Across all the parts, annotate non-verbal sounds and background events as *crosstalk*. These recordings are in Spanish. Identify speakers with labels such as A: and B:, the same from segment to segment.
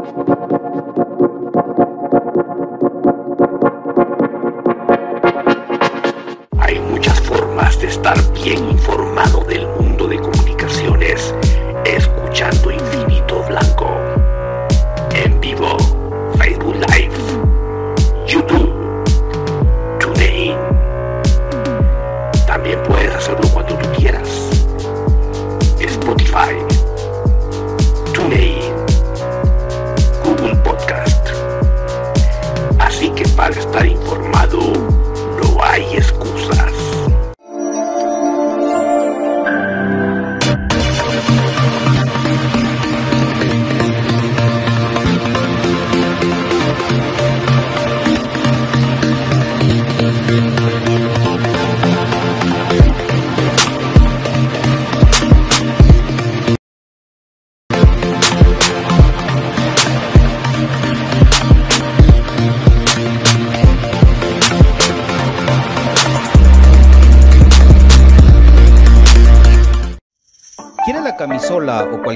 A: o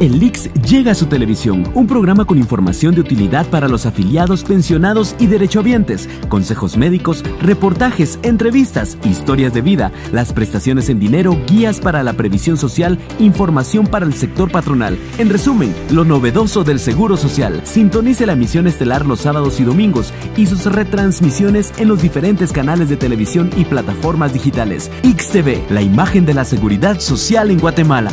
B: El Lix llega a su televisión, un programa con información de utilidad para los afiliados, pensionados y derechohabientes, consejos médicos, reportajes, entrevistas, historias de vida, las prestaciones en dinero, guías para la previsión social, información para el sector patronal. En resumen, lo novedoso del Seguro Social. Sintonice la emisión estelar los sábados y domingos y sus retransmisiones en los diferentes canales de televisión y plataformas digitales. XTV, la imagen de la seguridad social en Guatemala.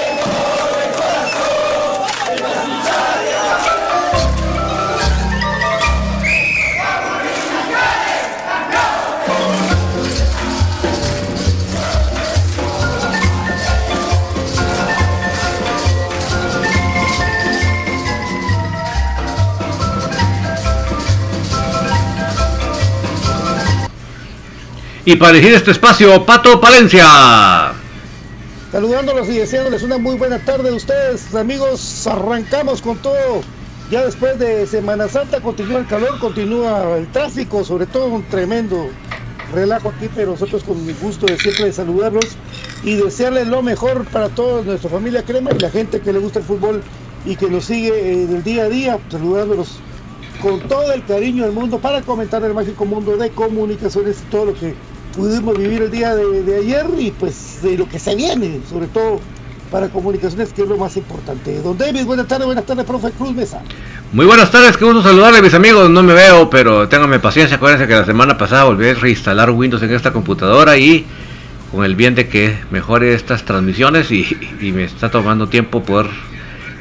C: Y para elegir este espacio, Pato Palencia.
D: Saludándolos y deseándoles una muy buena tarde a ustedes, amigos. Arrancamos con todo. Ya después de Semana Santa continúa el calor, continúa el tráfico, sobre todo un tremendo relajo aquí, pero nosotros con mi gusto de siempre de saludarlos y desearles lo mejor para toda nuestra familia Crema y la gente que le gusta el fútbol y que nos sigue en el día a día, saludándolos con todo el cariño del mundo para comentar el mágico mundo de comunicaciones y todo lo que pudimos vivir el día de, ayer y pues de lo que se viene, sobre todo para comunicaciones, que es lo más importante. Don David, buenas tardes, buenas tardes, profe Cruz Mesa.
C: Muy buenas tardes, qué gusto saludarle mis amigos, no me veo, pero ténganme paciencia, acuérdense que la semana pasada volví a reinstalar Windows en esta computadora y con el bien de que mejore estas transmisiones y, y me está tomando tiempo poder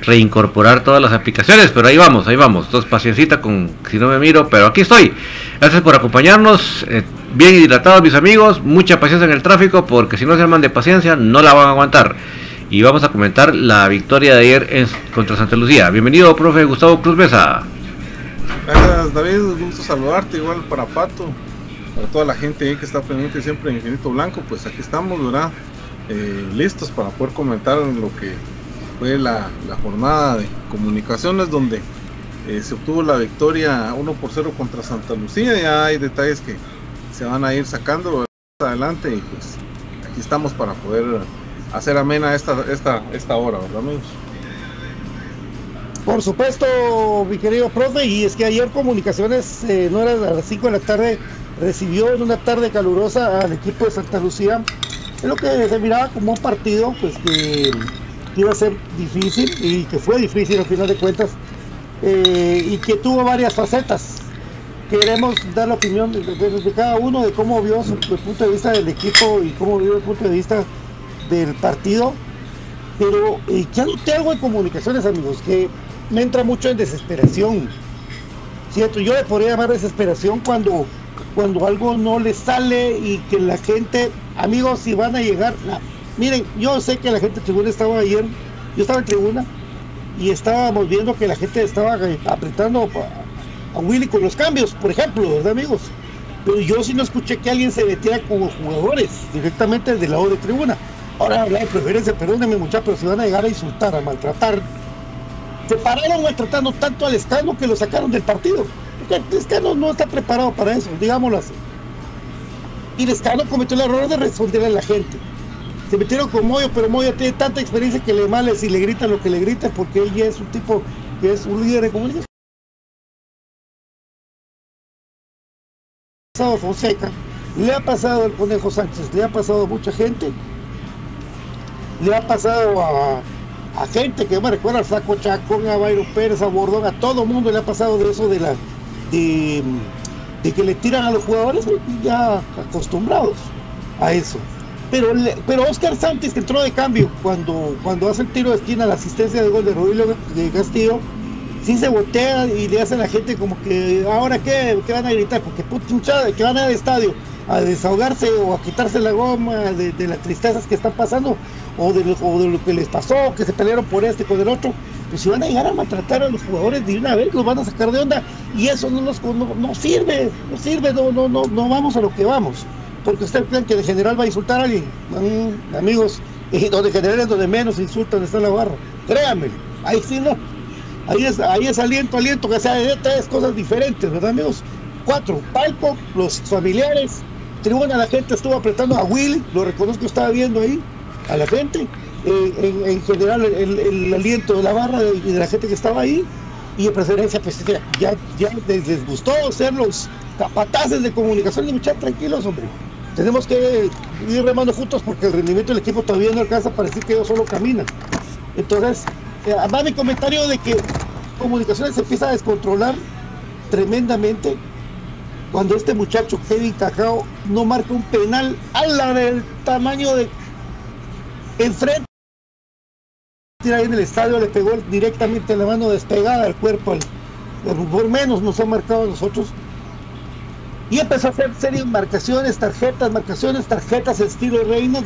C: reincorporar todas las aplicaciones, pero ahí vamos, ahí vamos. Entonces, paciencita con si no me miro, pero aquí estoy. Gracias por acompañarnos. Eh, bien hidratados, mis amigos. Mucha paciencia en el tráfico, porque si no se arman de paciencia, no la van a aguantar. Y vamos a comentar la victoria de ayer en, contra Santa Lucía. Bienvenido, profe Gustavo Cruz Mesa.
E: Gracias, David. Un gusto saludarte, igual para Pato, para toda la gente que está pendiente siempre en Infinito Blanco. Pues aquí estamos, ¿verdad? Eh, listos para poder comentar lo que fue la, jornada de comunicaciones donde eh, se obtuvo la victoria 1 por 0 contra Santa Lucía. Ya hay detalles que se van a ir sacando adelante y pues aquí estamos para poder hacer amena esta, esta, esta hora, ¿verdad amigos?
D: Por supuesto, mi querido profe, y es que ayer Comunicaciones, eh, no era a las 5 de la tarde, recibió en una tarde calurosa al equipo de Santa Lucía. Es lo que se miraba como un partido, pues que iba a ser difícil y que fue difícil al final de cuentas eh, y que tuvo varias facetas. Queremos dar la opinión de, cada uno de cómo vio su, el punto de vista del equipo y cómo vio el punto de vista del partido. Pero eh, ya no tengo en comunicaciones, amigos, que me entra mucho en desesperación. ¿Cierto? Yo le podría llamar desesperación cuando, cuando algo no le sale y que la gente, amigos, si van a llegar, Miren, yo sé que la gente de tribuna estaba ayer, yo estaba en tribuna y estábamos viendo que la gente estaba apretando a, Willy con los cambios, por ejemplo, ¿verdad, amigos? Pero yo sí no escuché que alguien se metiera con los jugadores directamente del lado de tribuna. Ahora habla de preferencia, perdónenme muchachos, pero si van a llegar a insultar, a maltratar, se pararon maltratando tanto al Escano que lo sacaron del partido. Porque el Escano no está preparado para eso, digámoslo así. Y el Escano cometió el error de responderle a la gente se metieron con Moyo, pero Moyo tiene tanta experiencia que le male si le grita lo que le grita, porque ella es un tipo que es un líder de comunicación. Fonseca, le ha pasado al Conejo Sánchez, le ha pasado a mucha gente, le ha pasado a, gente que me recuerda al Flaco Chacón, a Bayro Pérez, a Bordón, a todo mundo le ha pasado de eso de la de que le tiran a los jugadores ya acostumbrados a eso. Pero, pero Oscar Santos, que entró de cambio cuando, cuando hace el tiro de esquina, la asistencia de gol de Rodrigo de Castillo, sí se botea y le hace a la gente como que, ¿ahora qué? ¿Qué van a gritar? Porque puta que van al estadio a desahogarse o a quitarse la goma de, las tristezas que están pasando o de, lo, que les pasó, que se pelearon por este con el otro, pues si van a llegar a maltratar a los jugadores de una vez, los van a sacar de onda y eso no, nos, no, sirve, no sirve, no, no, no, no vamos a lo que vamos porque usted cree que de general va a insultar a alguien. amigos, y donde general es donde menos insultan está la barra. Créanme, ahí sí no. Ahí es, ahí es aliento, aliento, que sea de tres cosas diferentes, ¿verdad, amigos? Cuatro, palco, los familiares, tribuna, la gente estuvo apretando a Willy, lo reconozco, estaba viendo ahí, a la gente. Eh, en, general, el, aliento de la barra y de la gente que estaba ahí. y de preferencia pues ya, ya les, gustó ser los capataces de comunicación y muchachos tranquilos hombre tenemos que ir remando juntos porque el rendimiento del equipo todavía no alcanza para decir que ellos solo caminan. Entonces eh, además mi comentario de que comunicaciones se empieza a descontrolar tremendamente cuando este muchacho Kevin Cajao no marca un penal a la del tamaño de enfrente. Ahí en el estadio le pegó directamente la mano despegada al cuerpo por menos nos ha marcado a nosotros y empezó a hacer series marcaciones tarjetas marcaciones tarjetas estilo Reina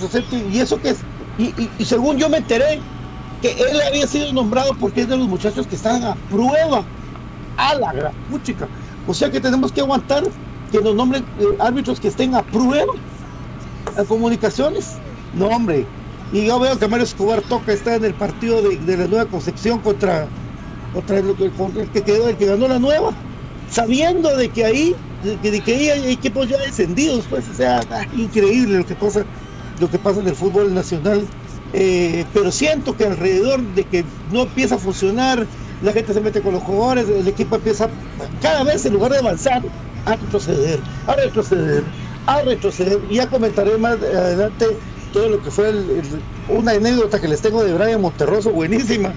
D: y eso que es y, según yo me enteré que él había sido nombrado porque es de los muchachos que están a prueba a la gran puchica o sea que tenemos que aguantar que nos nombren eh, árbitros que estén a prueba a comunicaciones. No, hombre. Y yo veo que Mario Escobar toca está en el partido de, la nueva Concepción contra, contra el, que quedó, el que ganó la nueva, sabiendo de que ahí, de, que hay equipos ya descendidos, pues, o sea, increíble lo que pasa, lo que pasa en el fútbol nacional. Eh, pero siento que alrededor de que no empieza a funcionar la gente se mete con los jugadores, el equipo empieza cada vez en lugar de avanzar, a retroceder, a retroceder, a retroceder. Y ya comentaré más adelante todo lo que fue una anécdota que les tengo de Brian Monterroso, buenísima.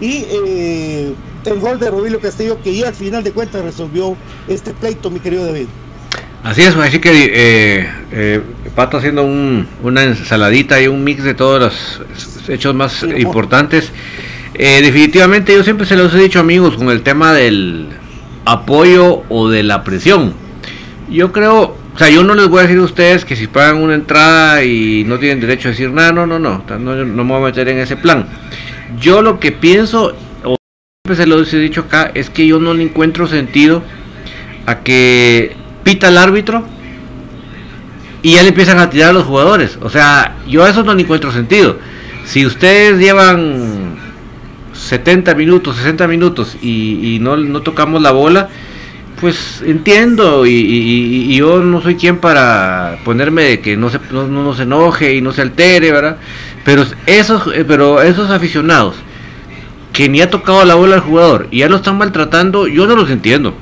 D: Y eh, el gol de Robilio Castillo, que ya al final de cuentas resolvió este pleito, mi querido David.
C: Así es, así que eh, eh, Pato haciendo una ensaladita y un mix de todos los hechos más importantes. Eh, definitivamente yo siempre se los he dicho amigos con el tema del apoyo o de la presión. Yo creo, o sea, yo no les voy a decir a ustedes que si pagan una entrada y no tienen derecho a decir nada, no, no, no, no, no me voy a meter en ese plan. Yo lo que pienso, se los he dicho acá, es que yo no le encuentro sentido a que pita el árbitro y ya le empiezan a tirar a los jugadores. O sea, yo a eso no le encuentro sentido. Si ustedes llevan 70 minutos, 60 minutos y, no, no, tocamos la bola, pues entiendo y, yo no soy quien para ponerme de que no se, no, se enoje y no se altere, ¿verdad? Pero esos, eh, pero esos aficionados que ni ha tocado la bola al jugador y ya lo están maltratando, yo no los entiendo.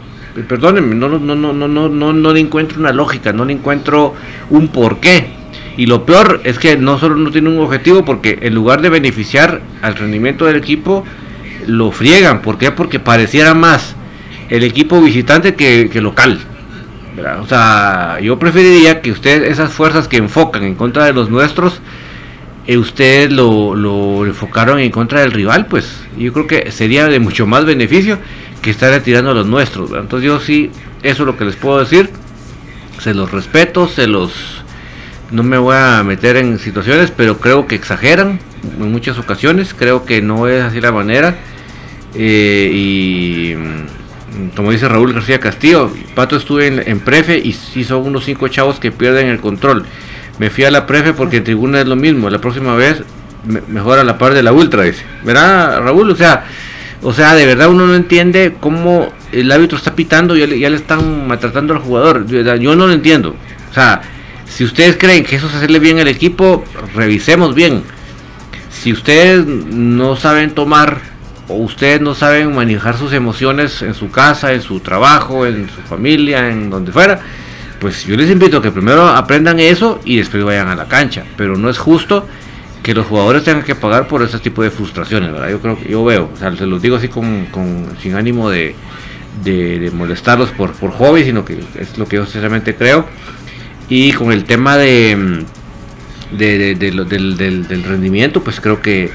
C: Perdónenme, no, no, no, no, no, no, no le encuentro una lógica, no le encuentro un porqué. Y lo peor es que no solo no tiene un objetivo, porque en lugar de beneficiar al rendimiento del equipo, lo friegan. ¿Por qué? Porque pareciera más el equipo visitante que, local. O sea, yo preferiría que ustedes, esas fuerzas que enfocan en contra de los nuestros, ustedes lo, lo, enfocaron en contra del rival, pues yo creo que sería de mucho más beneficio que estar retirando a los nuestros. Entonces yo sí, eso es lo que les puedo decir. Se los respeto, se los no me voy a meter en situaciones, pero creo que exageran en muchas ocasiones, creo que no es así la manera. Eh, y mm, como dice Raúl García Castillo, Pato estuve en, Prefe y sí son unos cinco chavos que pierden el control. Me fui a la Prefe porque en tribuna es lo mismo, la próxima vez mejor a la par de la Ultra, dice. ¿Verdad, Raúl? O sea, o sea, de verdad uno no entiende cómo el árbitro está pitando y ya, le están maltratando al jugador. Yo no lo entiendo. O sea, si ustedes creen que eso es hacerle bien al equipo, revisemos bien. Si ustedes no saben tomar o ustedes no saben manejar sus emociones en su casa, en su trabajo, en su familia, en donde fuera, pues yo les invito a que primero aprendan eso y después vayan a la cancha. Pero no es justo que los jugadores tengan que pagar por ese tipo de frustraciones, ¿verdad? Yo creo que yo veo, o sea, se los digo así con, sin ánimo de, molestarlos por, por hobby, sino que es lo que yo sinceramente creo y con el tema de, de, del, rendimiento, pues creo que,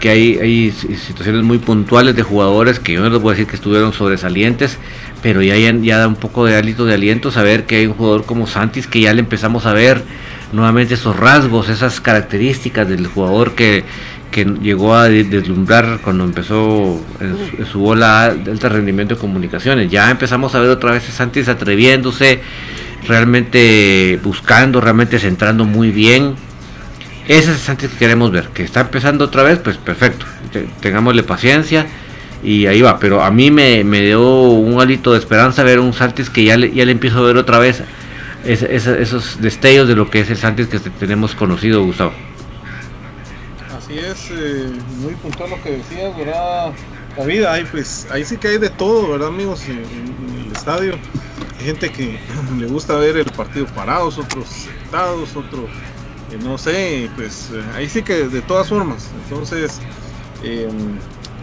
C: que hay, hay, situaciones muy puntuales de jugadores que yo no les voy a decir que estuvieron sobresalientes, pero ya, da un poco de hálito de aliento saber que hay un jugador como Santis que ya le empezamos a ver nuevamente esos rasgos, esas características del jugador que, que llegó a deslumbrar cuando empezó en su, bola de alto rendimiento de comunicaciones. Ya empezamos a ver otra vez a Santis atreviéndose, realmente buscando, realmente centrando muy bien. Ese es el Santis que queremos ver, que está empezando otra vez, pues perfecto, tengámosle paciencia y ahí va, pero a mí me, dio un hálito de esperanza ver un Santis que ya le, ya le empiezo a ver otra vez esos destellos de lo que es el Santis que tenemos conocido, Gustavo.
E: Así es, eh, muy puntual lo que decías, ¿verdad? David, ahí pues ahí sí que hay de todo, ¿verdad amigos? En, el estadio. Hay gente que *laughs* le gusta ver el partido parados, otros sentados, otros, eh, no sé, pues eh, ahí sí que de todas formas. Entonces,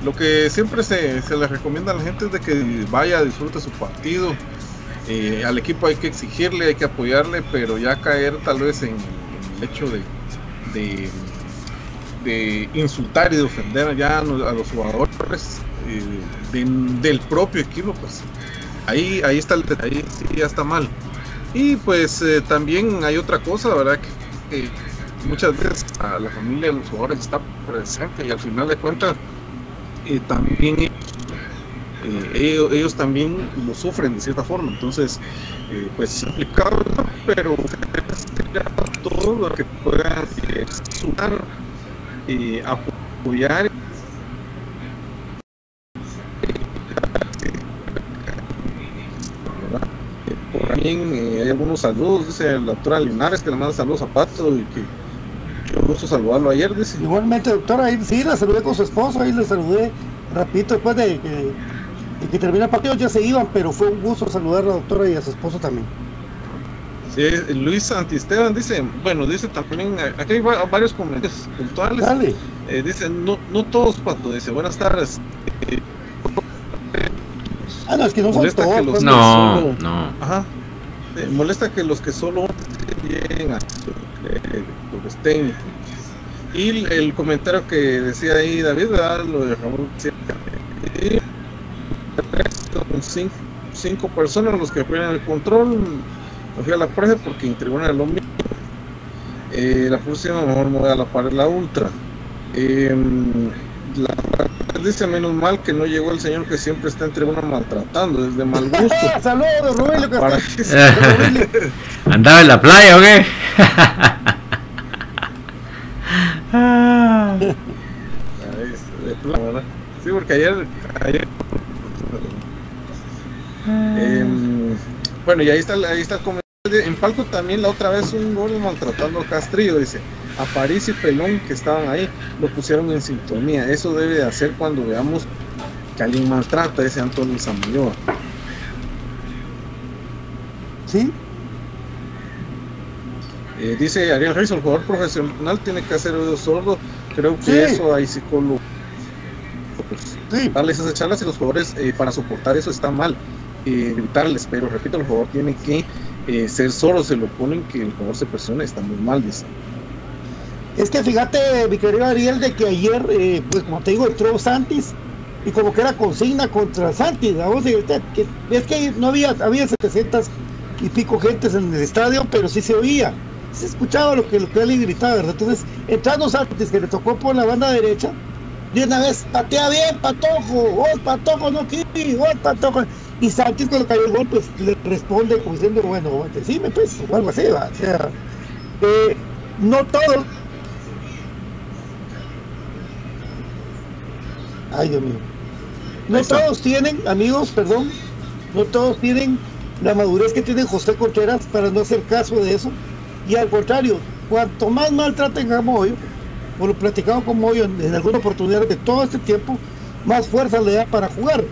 E: lo que siempre se, se les recomienda a la gente es de que vaya, disfrute su partido. Eh, al equipo hay que exigirle, hay que apoyarle, pero ya caer tal vez en, el hecho de, de, insultar y de ofender ya a los jugadores eh, del propio equipo, pues ahí, ahí está el ahí sí ya está mal. Y pues eh, también hay otra cosa, ¿verdad? Que, muchas veces a la familia de los jugadores está presente y al final de cuentas también eh, ellos, también lo sufren de cierta forma. Entonces, eh, pues es complicado, pero todo lo que pueda sumar, y apoyar. Por eh, hay algunos saludos, dice la doctora Linares que le manda saludos a Pato y que yo gusto saludarlo ayer, dice.
D: Igualmente, doctora, ahí sí, la saludé con su esposo, ahí le saludé rapidito después de que que termina el partido ya se iban, pero fue un gusto saludar a la doctora y a su esposo también.
E: Sí, Luis Santisteban dice, bueno, dice también, aquí hay varios comentarios puntuales.
D: Dale.
E: Eh, dice, no, no todos, Pato, dice, buenas tardes.
D: ah, no, es que no son todos.
C: Pues, no, no.
E: Ajá. Eh, molesta que los que solo lleguen a lo estén. Y el, comentario que decía ahí David, lo de Ramón, cinco, cinco personas los que pierden el control. Me fui la prueba porque en tribuna lo mismo. Eh, la próxima mejor me voy a la pared la ultra. Eh, la dice menos mal que no llegó el señor que siempre está en tribuna maltratando, es de mal gusto. *laughs*
D: Saludos, Rubén, *laughs*
C: ¿Andaba en la playa o qué? *laughs*
E: sí, porque ayer, ayer Em, bueno, y ahí está, ahí está el En Palco también la otra vez un gordo maltratando a Castrillo, dice. A París y Pelón que estaban ahí lo pusieron en sintonía. Eso debe de hacer cuando veamos que alguien maltrata, ese Antonio Samayoa.
D: ¿Sí?
E: Eh, dice Ariel Reyes, el jugador profesional tiene que hacer oído sordo. Creo que eso hay psicólogos. sí. darles esas charlas y los jugadores eh, para soportar eso está mal eh, pero repito, el jugador tiene que eh, ser solo, se lo ponen que el jugador se presiona, está muy mal, dice.
D: Es que fíjate, mi querido Ariel, de que ayer, eh, pues como te digo, entró Santis y como que era consigna contra Santis, vamos es que no había, había 700 y pico gentes en el estadio, pero sí se oía, se escuchaba lo que, lo que él gritaba, ¿verdad? Entonces, entrando Santis, que le tocó por la banda derecha, de una vez, patea bien, Patojo, oh, Patojo, no quiere, oh, Patojo. Y Santis cuando cayó el gol, pues le responde como diciendo, bueno, decime pues, o algo así, ¿va? O sea, eh, no todos. Ay, Dios mío. No todos tienen, amigos, perdón, no todos tienen la madurez que tiene José Contreras para no hacer caso de eso. Y al contrario, cuanto más maltraten a Moyo, por lo platicado con Moyo en, en alguna oportunidad de todo este tiempo, más fuerza le da para jugar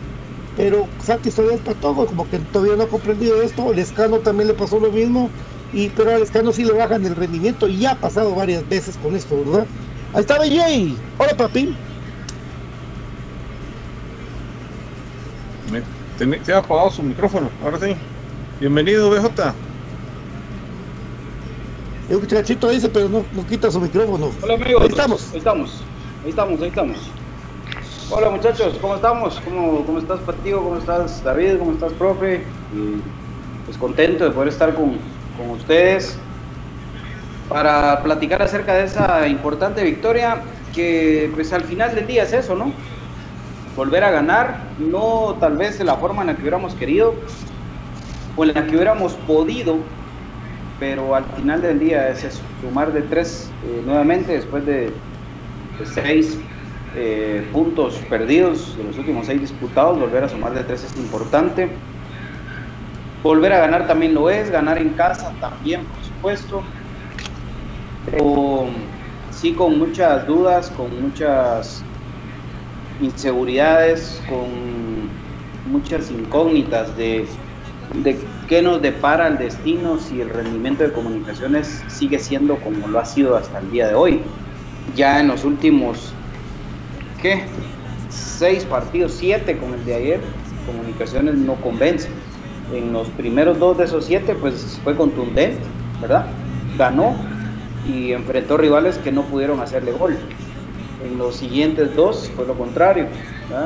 D: pero Santis todavía está todo, como que todavía no ha comprendido esto, el Escano también le pasó lo mismo, y pero al Escano sí le bajan el rendimiento y ya ha pasado varias veces con esto, ¿verdad? Ahí está BJ, hola papi.
E: Se ha apagado su micrófono, ahora sí. Bienvenido BJ.
D: El muchachito dice, pero no, no quita su micrófono.
F: Hola amigos. Ahí estamos. Ahí estamos. Ahí estamos, ahí estamos. Hola muchachos, ¿cómo estamos? ¿Cómo, cómo estás Patigo? ¿Cómo estás David? ¿Cómo estás profe? Y pues contento de poder estar con, con ustedes para platicar acerca de esa importante victoria que pues al final del día es eso, ¿no? Volver a ganar, no tal vez de la forma en la que hubiéramos querido o en la que hubiéramos podido, pero al final del día es eso, sumar de tres eh, nuevamente después de, de seis eh, puntos perdidos de los últimos seis disputados, volver a sumar de tres es importante. Volver a ganar también lo es, ganar en casa también, por supuesto. Pero sí con muchas dudas, con muchas inseguridades, con muchas incógnitas de, de qué nos depara el destino si el rendimiento de comunicaciones sigue siendo como lo ha sido hasta el día de hoy. Ya en los últimos, ¿qué? Seis partidos, siete con el de ayer, comunicaciones no convence. En los primeros dos de esos siete, pues fue contundente, ¿verdad? Ganó y enfrentó rivales que no pudieron hacerle gol. En los siguientes dos fue lo contrario.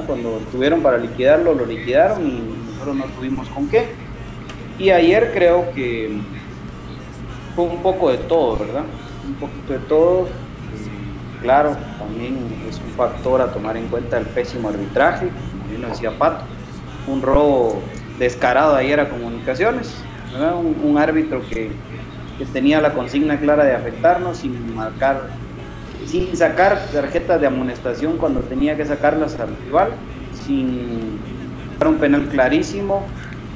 F: Cuando tuvieron para liquidarlo, lo liquidaron y nosotros no tuvimos con qué. Y ayer creo que fue un poco de todo, ¿verdad? Un poquito de todo. Claro, también es un factor a tomar en cuenta el pésimo arbitraje, como bien lo decía Pato. Un robo descarado ayer a comunicaciones, Un, un, árbitro que, tenía la consigna clara de afectarnos sin marcar sin sacar tarjetas de amonestación cuando tenía que sacarlas al rival, sin un penal clarísimo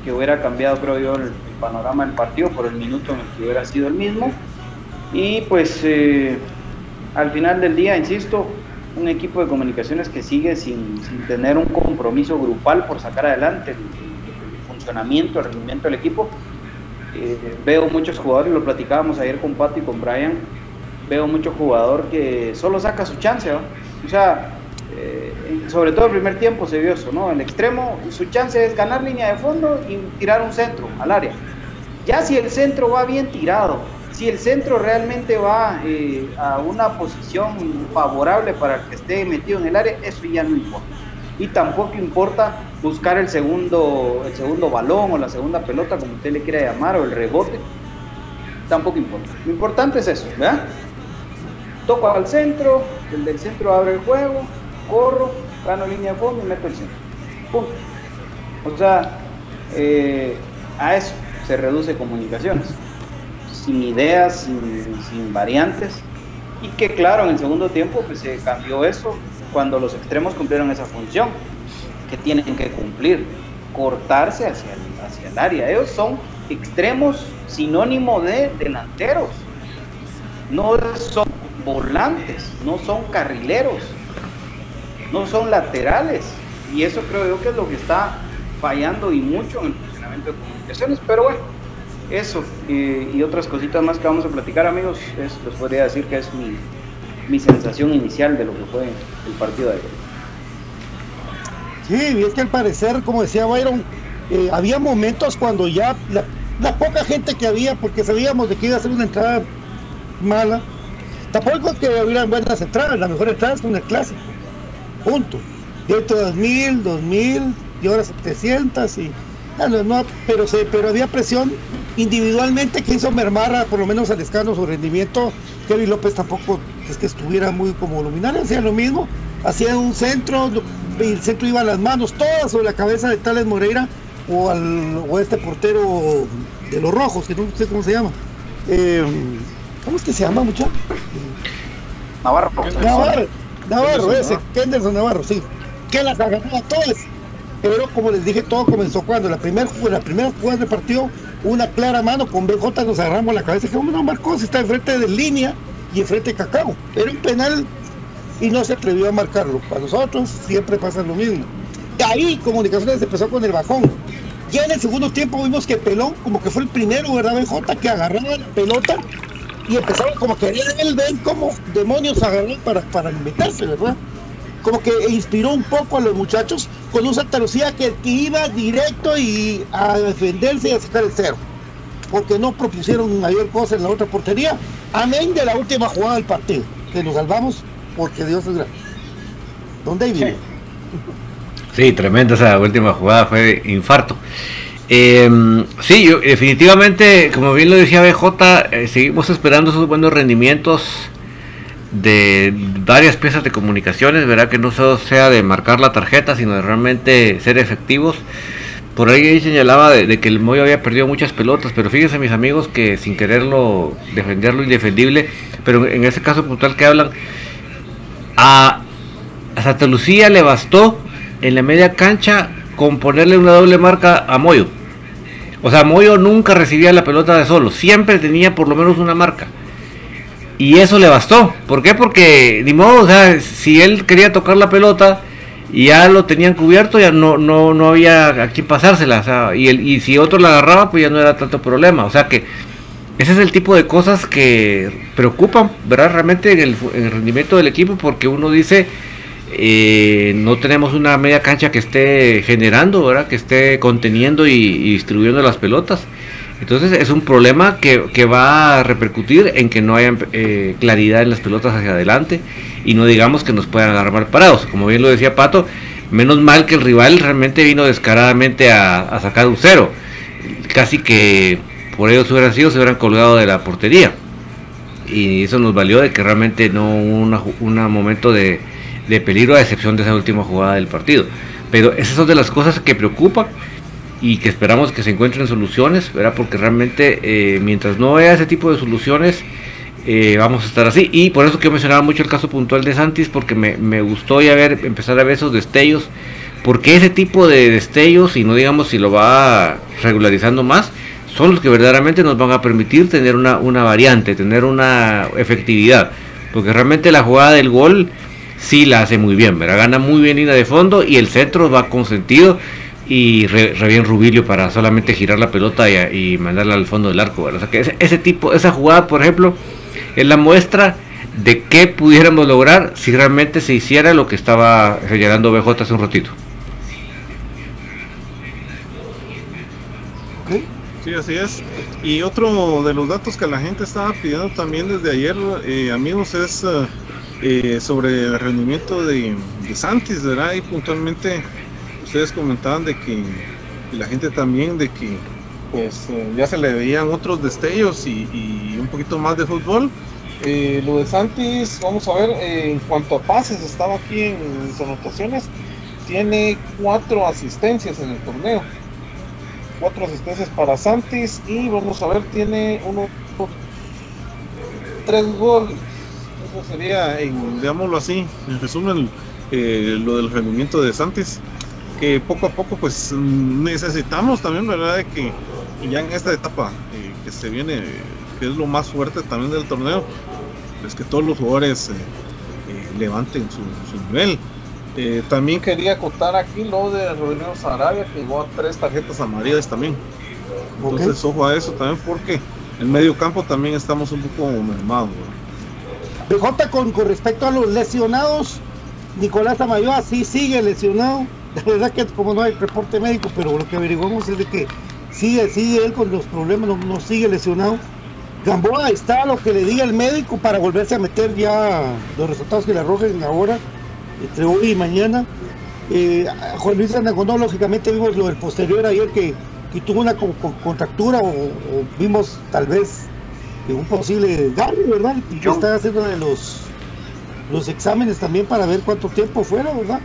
F: que hubiera cambiado, creo yo, el, panorama del partido por el minuto en el que hubiera sido el mismo. Y pues eh, al final del día, insisto, un equipo de comunicaciones que sigue sin, tener un compromiso grupal por sacar adelante el, funcionamiento, el rendimiento del equipo. Eh, veo muchos jugadores, lo platicábamos ayer con Pato y con Brian, veo mucho jugador que solo saca su chance, O sea, eh, sobre todo el primer tiempo se vio eso, ¿no? El extremo, su chance es ganar línea de fondo y tirar un centro al área. Ya si el centro va bien tirado, si el centro realmente va eh, a una posición favorable para el que esté metido en el área, eso ya no importa. Y tampoco importa buscar el segundo, el segundo balón o la segunda pelota, como usted le quiera llamar, o el rebote. Tampoco importa. Lo importante es eso, toco al centro, el del centro abre el juego, corro, gano línea de fondo y meto el centro. Punto. O sea, eh, a eso se reduce comunicaciones. Sin ideas, sin, variantes. Y que claro, en el segundo tiempo pues, se cambió eso cuando los extremos cumplieron esa función que tienen que cumplir, cortarse hacia el, hacia el área. Ellos son extremos sinónimo de delanteros. No son volantes, no son carrileros, no son laterales. Y eso creo yo que es lo que está fallando y mucho en el funcionamiento de comunicaciones. Pero bueno, eso y otras cositas más que vamos a platicar, amigos, es, les podría decir que es mi, mi sensación inicial de lo que fue el partido de ayer.
D: Sí, y es que al parecer, como decía Byron, eh, había momentos cuando ya la, poca gente que había, porque sabíamos de que iba a ser una entrada mala, Tampoco que hubieran buenas entradas, la mejor entrada es con el clásico. Punto. Dentro de 2000, 2000 y ahora 700 y no, pero se, pero había presión individualmente que hizo mermar por lo menos al escano su rendimiento. Kevin López tampoco es que estuviera muy como luminario, hacía lo mismo, hacía un centro, el centro iba a las manos todas sobre la cabeza de Tales Moreira o al o este portero de los rojos, que no sé cómo se llama. Eh, ¿Cómo es que se llama, muchacho?
F: Navarro.
D: Navarro, Navarro, ese, Kenderson Navarro, sí. Que las agarró a todas. Pero como les dije, todo comenzó cuando la primera la primera jugada del partido, una clara mano con BJ nos agarramos la cabeza. Que no marcó, si está enfrente de línea y enfrente de Cacao. Era un penal y no se atrevió a marcarlo. Para nosotros siempre pasa lo mismo. Y ahí Comunicaciones empezó con el bajón. Ya en el segundo tiempo vimos que Pelón, como que fue el primero, ¿verdad? BJ, que agarraba la pelota y empezaron como que él ven como demonios agarró para, para meterse, ¿verdad? Como que inspiró un poco a los muchachos con un Santa Lucía que, iba directo y a defenderse y a sacar el cero. Porque no propusieron mayor cosa en la otra portería. Amén de la última jugada del partido. Que nos salvamos porque Dios es grande. Don David. Sí,
C: sí tremenda esa última jugada, fue infarto. Eh, sí, yo, definitivamente, como bien lo decía BJ, eh, seguimos esperando esos buenos rendimientos de varias piezas de comunicaciones, verá que no solo sea de marcar la tarjeta, sino de realmente ser efectivos. Por ahí señalaba de, que el Moyo había perdido muchas pelotas, pero fíjense mis amigos que sin quererlo defender lo indefendible, pero en ese caso puntual que hablan, a, a Santa Lucía le bastó en la media cancha con ponerle una doble marca a Moyo o sea, Moyo nunca recibía la pelota de solo, siempre tenía por lo menos una marca. Y eso le bastó. ¿Por qué? Porque, ni modo, o sea, si él quería tocar la pelota y ya lo tenían cubierto, ya no, no, no había a quién pasársela. y, el, y si otro la agarraba, pues ya no era tanto problema. O sea que ese es el tipo de cosas que preocupan, ¿verdad? Realmente en el, rendimiento del equipo, porque uno dice, eh, no tenemos una media cancha que esté generando, ¿verdad? Que esté conteniendo y, distribuyendo las pelotas. Entonces es un problema que, que, va a repercutir en que no haya eh, claridad en las pelotas hacia adelante y no digamos que nos puedan mal parados. Como bien lo decía Pato, menos mal que el rival realmente vino descaradamente a, sacar un cero. Casi que por ellos hubieran sido, se hubieran colgado de la portería. Y eso nos valió de que realmente no hubo un momento de, peligro a excepción de esa última jugada del partido. Pero esas son de las cosas que preocupan y que esperamos que se encuentren soluciones, ¿verdad? Porque realmente eh, mientras no haya ese tipo de soluciones, eh, vamos a estar así. Y por eso que yo mencionaba mucho el caso puntual de Santis, porque me, gustó ya ver, empezar a ver esos destellos, porque ese tipo de destellos, y no digamos si lo va regularizando más, son los que verdaderamente nos van a permitir tener una, una variante, tener una efectividad. Porque realmente la jugada del gol sí la hace muy bien, ¿verdad? Gana muy bien línea de fondo y el centro va con sentido y re, bien Rubilio para solamente girar la pelota y, mandarla al fondo del arco, O sea que ese, ese tipo, esa jugada, por ejemplo, es la muestra de qué pudiéramos lograr si realmente se hiciera lo que estaba señalando BJ hace un ratito.
E: Sí, así es. Y otro de los datos que la gente estaba pidiendo también desde ayer, eh, amigos, es eh, eh, sobre el rendimiento de, de, Santis, ¿verdad? Y puntualmente ustedes comentaban de que la gente también de que pues ya se le veían otros destellos y, un poquito más de fútbol. Eh, lo de Santis, vamos a ver, eh, en cuanto a pases, estaba aquí en anotaciones, tiene cuatro asistencias en el torneo. Cuatro asistencias para Santis y vamos a ver, tiene uno, tres goles. Eso sería, en, digámoslo así, en resumen, eh, lo del rendimiento de Santis, que poco a poco pues necesitamos también, ¿verdad? De que ya en esta etapa que se viene, que es lo más fuerte también del torneo, es que todos los jugadores eh, eh, levanten su, nivel. Eh, también quería contar aquí lo de Rodrigo Sarabia, que llegó a tres tarjetas amarillas también. Entonces, ojo a eso también, porque en medio campo también estamos un poco mermados.
D: BJ, con, con respecto a los lesionados, Nicolás Amayoa sí sigue lesionado. La verdad que como no hay reporte médico, pero lo que averiguamos es de que sigue, sigue él con los problemas, no sigue lesionado. Gamboa está lo que le diga el médico para volverse a meter ya los resultados que le arrojen ahora, entre hoy y mañana. Eh, Juan Luis Andagonó, lógicamente vimos lo del posterior ayer que, tuvo una contractura o, vimos tal vez un posible daño, ¿verdad? Y que está haciendo los, los exámenes también para ver cuánto tiempo fuera, ¿verdad?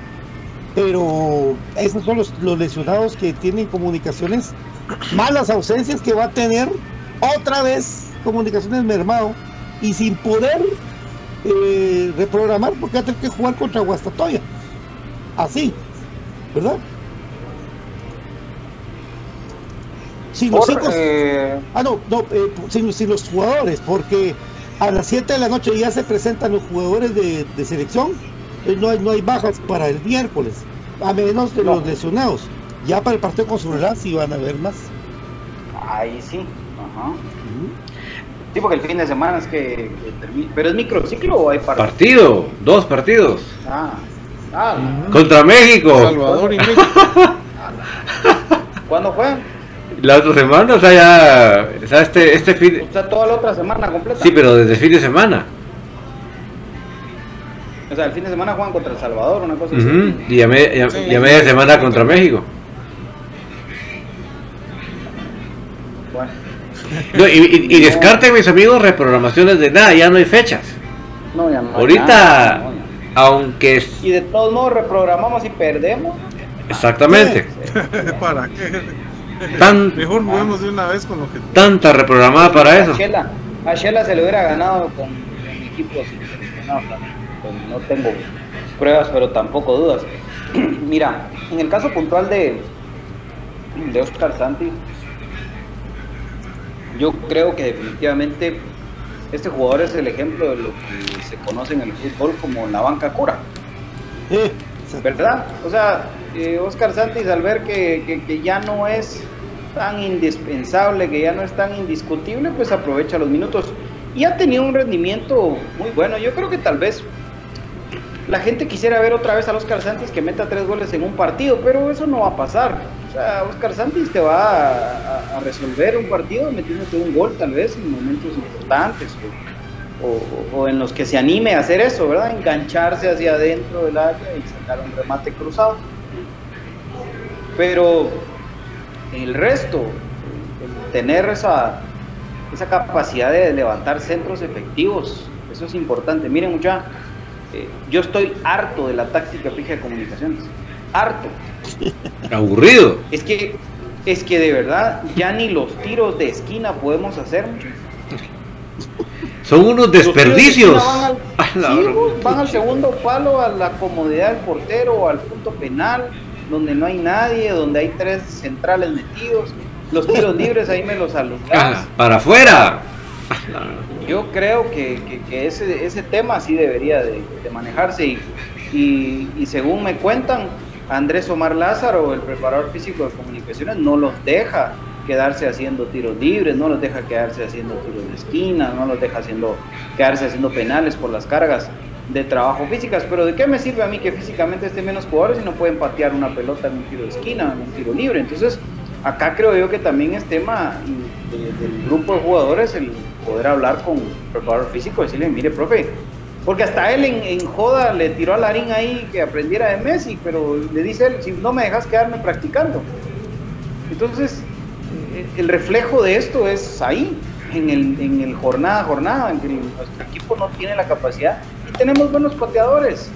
D: Pero esos son los, los lesionados que tienen comunicaciones, malas ausencias que va a tener otra vez comunicaciones mermado y sin poder eh, reprogramar porque va a tener que jugar contra Guastatoya. Así, ¿verdad? Sin los eh, Ah, no, no eh, sin, los jugadores, porque a las 7 de la noche ya se presentan los jugadores de, selección. No hay, no hay bajas para el miércoles, a menos de los lesionados. Ya para el partido con Soledad sí van a haber más.
F: Ahí sí. Ajá. Sí, porque el fin de semana es que, termina. ¿Pero es microciclo o hay
C: partido? Partido, dos partidos.
F: Ah, ah
C: Contra México.
E: Salvador y México. *laughs*
F: ¿Cuándo juegan?
C: La otra semana, o sea, ya. O sea, este, este fin.
F: O sea, toda la otra semana completa.
C: Sí, pero desde el fin de semana.
F: O sea, el fin de semana juegan contra El Salvador, una cosa así.
C: Y a, media semana contra México. y, y, *laughs* descarte, mis amigos, reprogramaciones de nada, ya no hay fechas.
F: No, ya no
C: Ahorita, aunque.
F: Y de todos modos, reprogramamos y perdemos.
C: Exactamente. *laughs*
E: ¿Para qué?
C: Tan,
E: Mejor juguemos de una vez con lo que.
C: Tanta reprogramada para eso.
F: A Shela, se le hubiera ganado con, el equipo no, pues no tengo pruebas, pero tampoco dudas. *clears throat* Mira, en el caso puntual de, de Oscar Santi, yo creo que definitivamente este jugador es el ejemplo de lo que se conoce en el fútbol como la banca cura. ¿verdad? O sea, eh, Oscar Santis al ver que, que, ya no es tan indispensable, que ya no es tan indiscutible, pues aprovecha los minutos. Y ha tenido un rendimiento muy bueno. Yo creo que tal vez la gente quisiera ver otra vez a Oscar Santis que meta tres goles en un partido, pero eso no va a pasar. O sea, Oscar Santis te va a, resolver un partido metiéndote un gol tal vez en momentos importantes o, en los que se anime a hacer eso, ¿verdad? Engancharse hacia adentro del área y sacar un remate cruzado. Pero el resto, tener esa, esa capacidad de levantar centros efectivos, eso es importante. Miren, mucha, eh, yo estoy harto de la táctica fija de comunicaciones. Harto. *laughs*
C: Aburrido.
F: Es que, es que de verdad ya ni los tiros de esquina podemos hacer.
C: Son unos desperdicios. *laughs*
F: Van al, segundo palo, a la comodidad del portero, al punto penal, donde no hay nadie, donde hay tres centrales metidos. Los tiros libres ahí me los saludás. Ah,
C: para afuera. *laughs*
F: Yo creo que, ese, ese tema sí debería de, manejarse y, según me cuentan, Andrés Omar Lázaro, el preparador físico de comunicaciones, no los deja quedarse haciendo tiros libres, no los deja quedarse haciendo tiros de esquina, no los deja haciendo, quedarse haciendo penales por las cargas de trabajo físicas. Pero ¿de qué me sirve a mí que físicamente esté menos jugadores si no pueden patear una pelota en un tiro de esquina, en un tiro libre? Entonces, acá creo yo que también es tema del grupo de jugadores el poder hablar con el preparador físico y decirle, mire, profe, porque hasta él en, joda le tiró a Larín ahí que aprendiera de Messi, pero le dice él, si no me dejas quedarme practicando. Entonces, el reflejo de esto es ahí, en el, en el jornada a jornada, en que nuestro equipo no tiene la capacidad y tenemos buenos pateadores.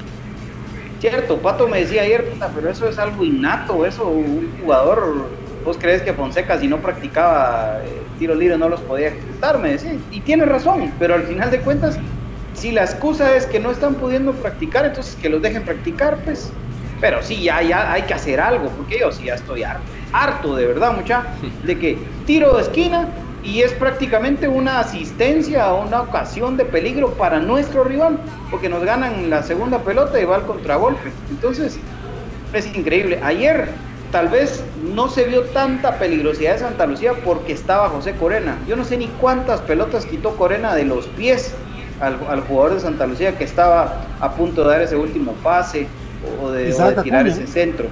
F: Cierto, Pato me decía ayer, pero eso es algo innato, eso, un jugador, vos crees que Fonseca si no practicaba eh, tiro libre no los podía ejecutar, me decía, y tiene razón, pero al final de cuentas, si la excusa es que no están pudiendo practicar, entonces que los dejen practicar, pues, pero sí, ya, ya hay que hacer algo, porque yo sí ya estoy harto harto de verdad, mucha, *laughs* de que tiro de esquina y es prácticamente una asistencia o una ocasión de peligro para nuestro rival, porque nos ganan la segunda pelota y va al contragolpe. Entonces, es increíble. Ayer tal vez no se vio tanta peligrosidad de Santa Lucía porque estaba José Corena. Yo no sé ni cuántas pelotas quitó Corena de los pies al, jugador de Santa Lucía que estaba a punto de dar ese último pase o de, tirar ese centro.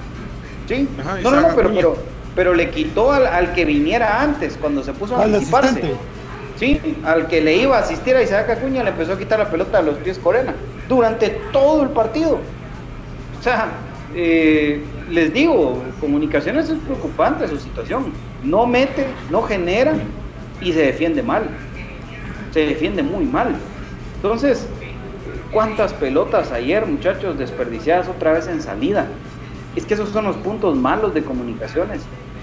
F: Sí, no, no, no, pero, pero, pero le quitó al, que viniera antes, cuando se puso a anticiparse. Sí, al que le iba a asistir a Isaac Acuña le empezó a quitar la pelota a los pies Corena durante todo el partido. O sea, eh, les digo, comunicaciones es preocupante su situación. No mete, no genera y se defiende mal. Se defiende muy mal. Entonces, ¿cuántas pelotas ayer, muchachos, desperdiciadas otra vez en salida? Es que esos son los puntos malos de comunicaciones.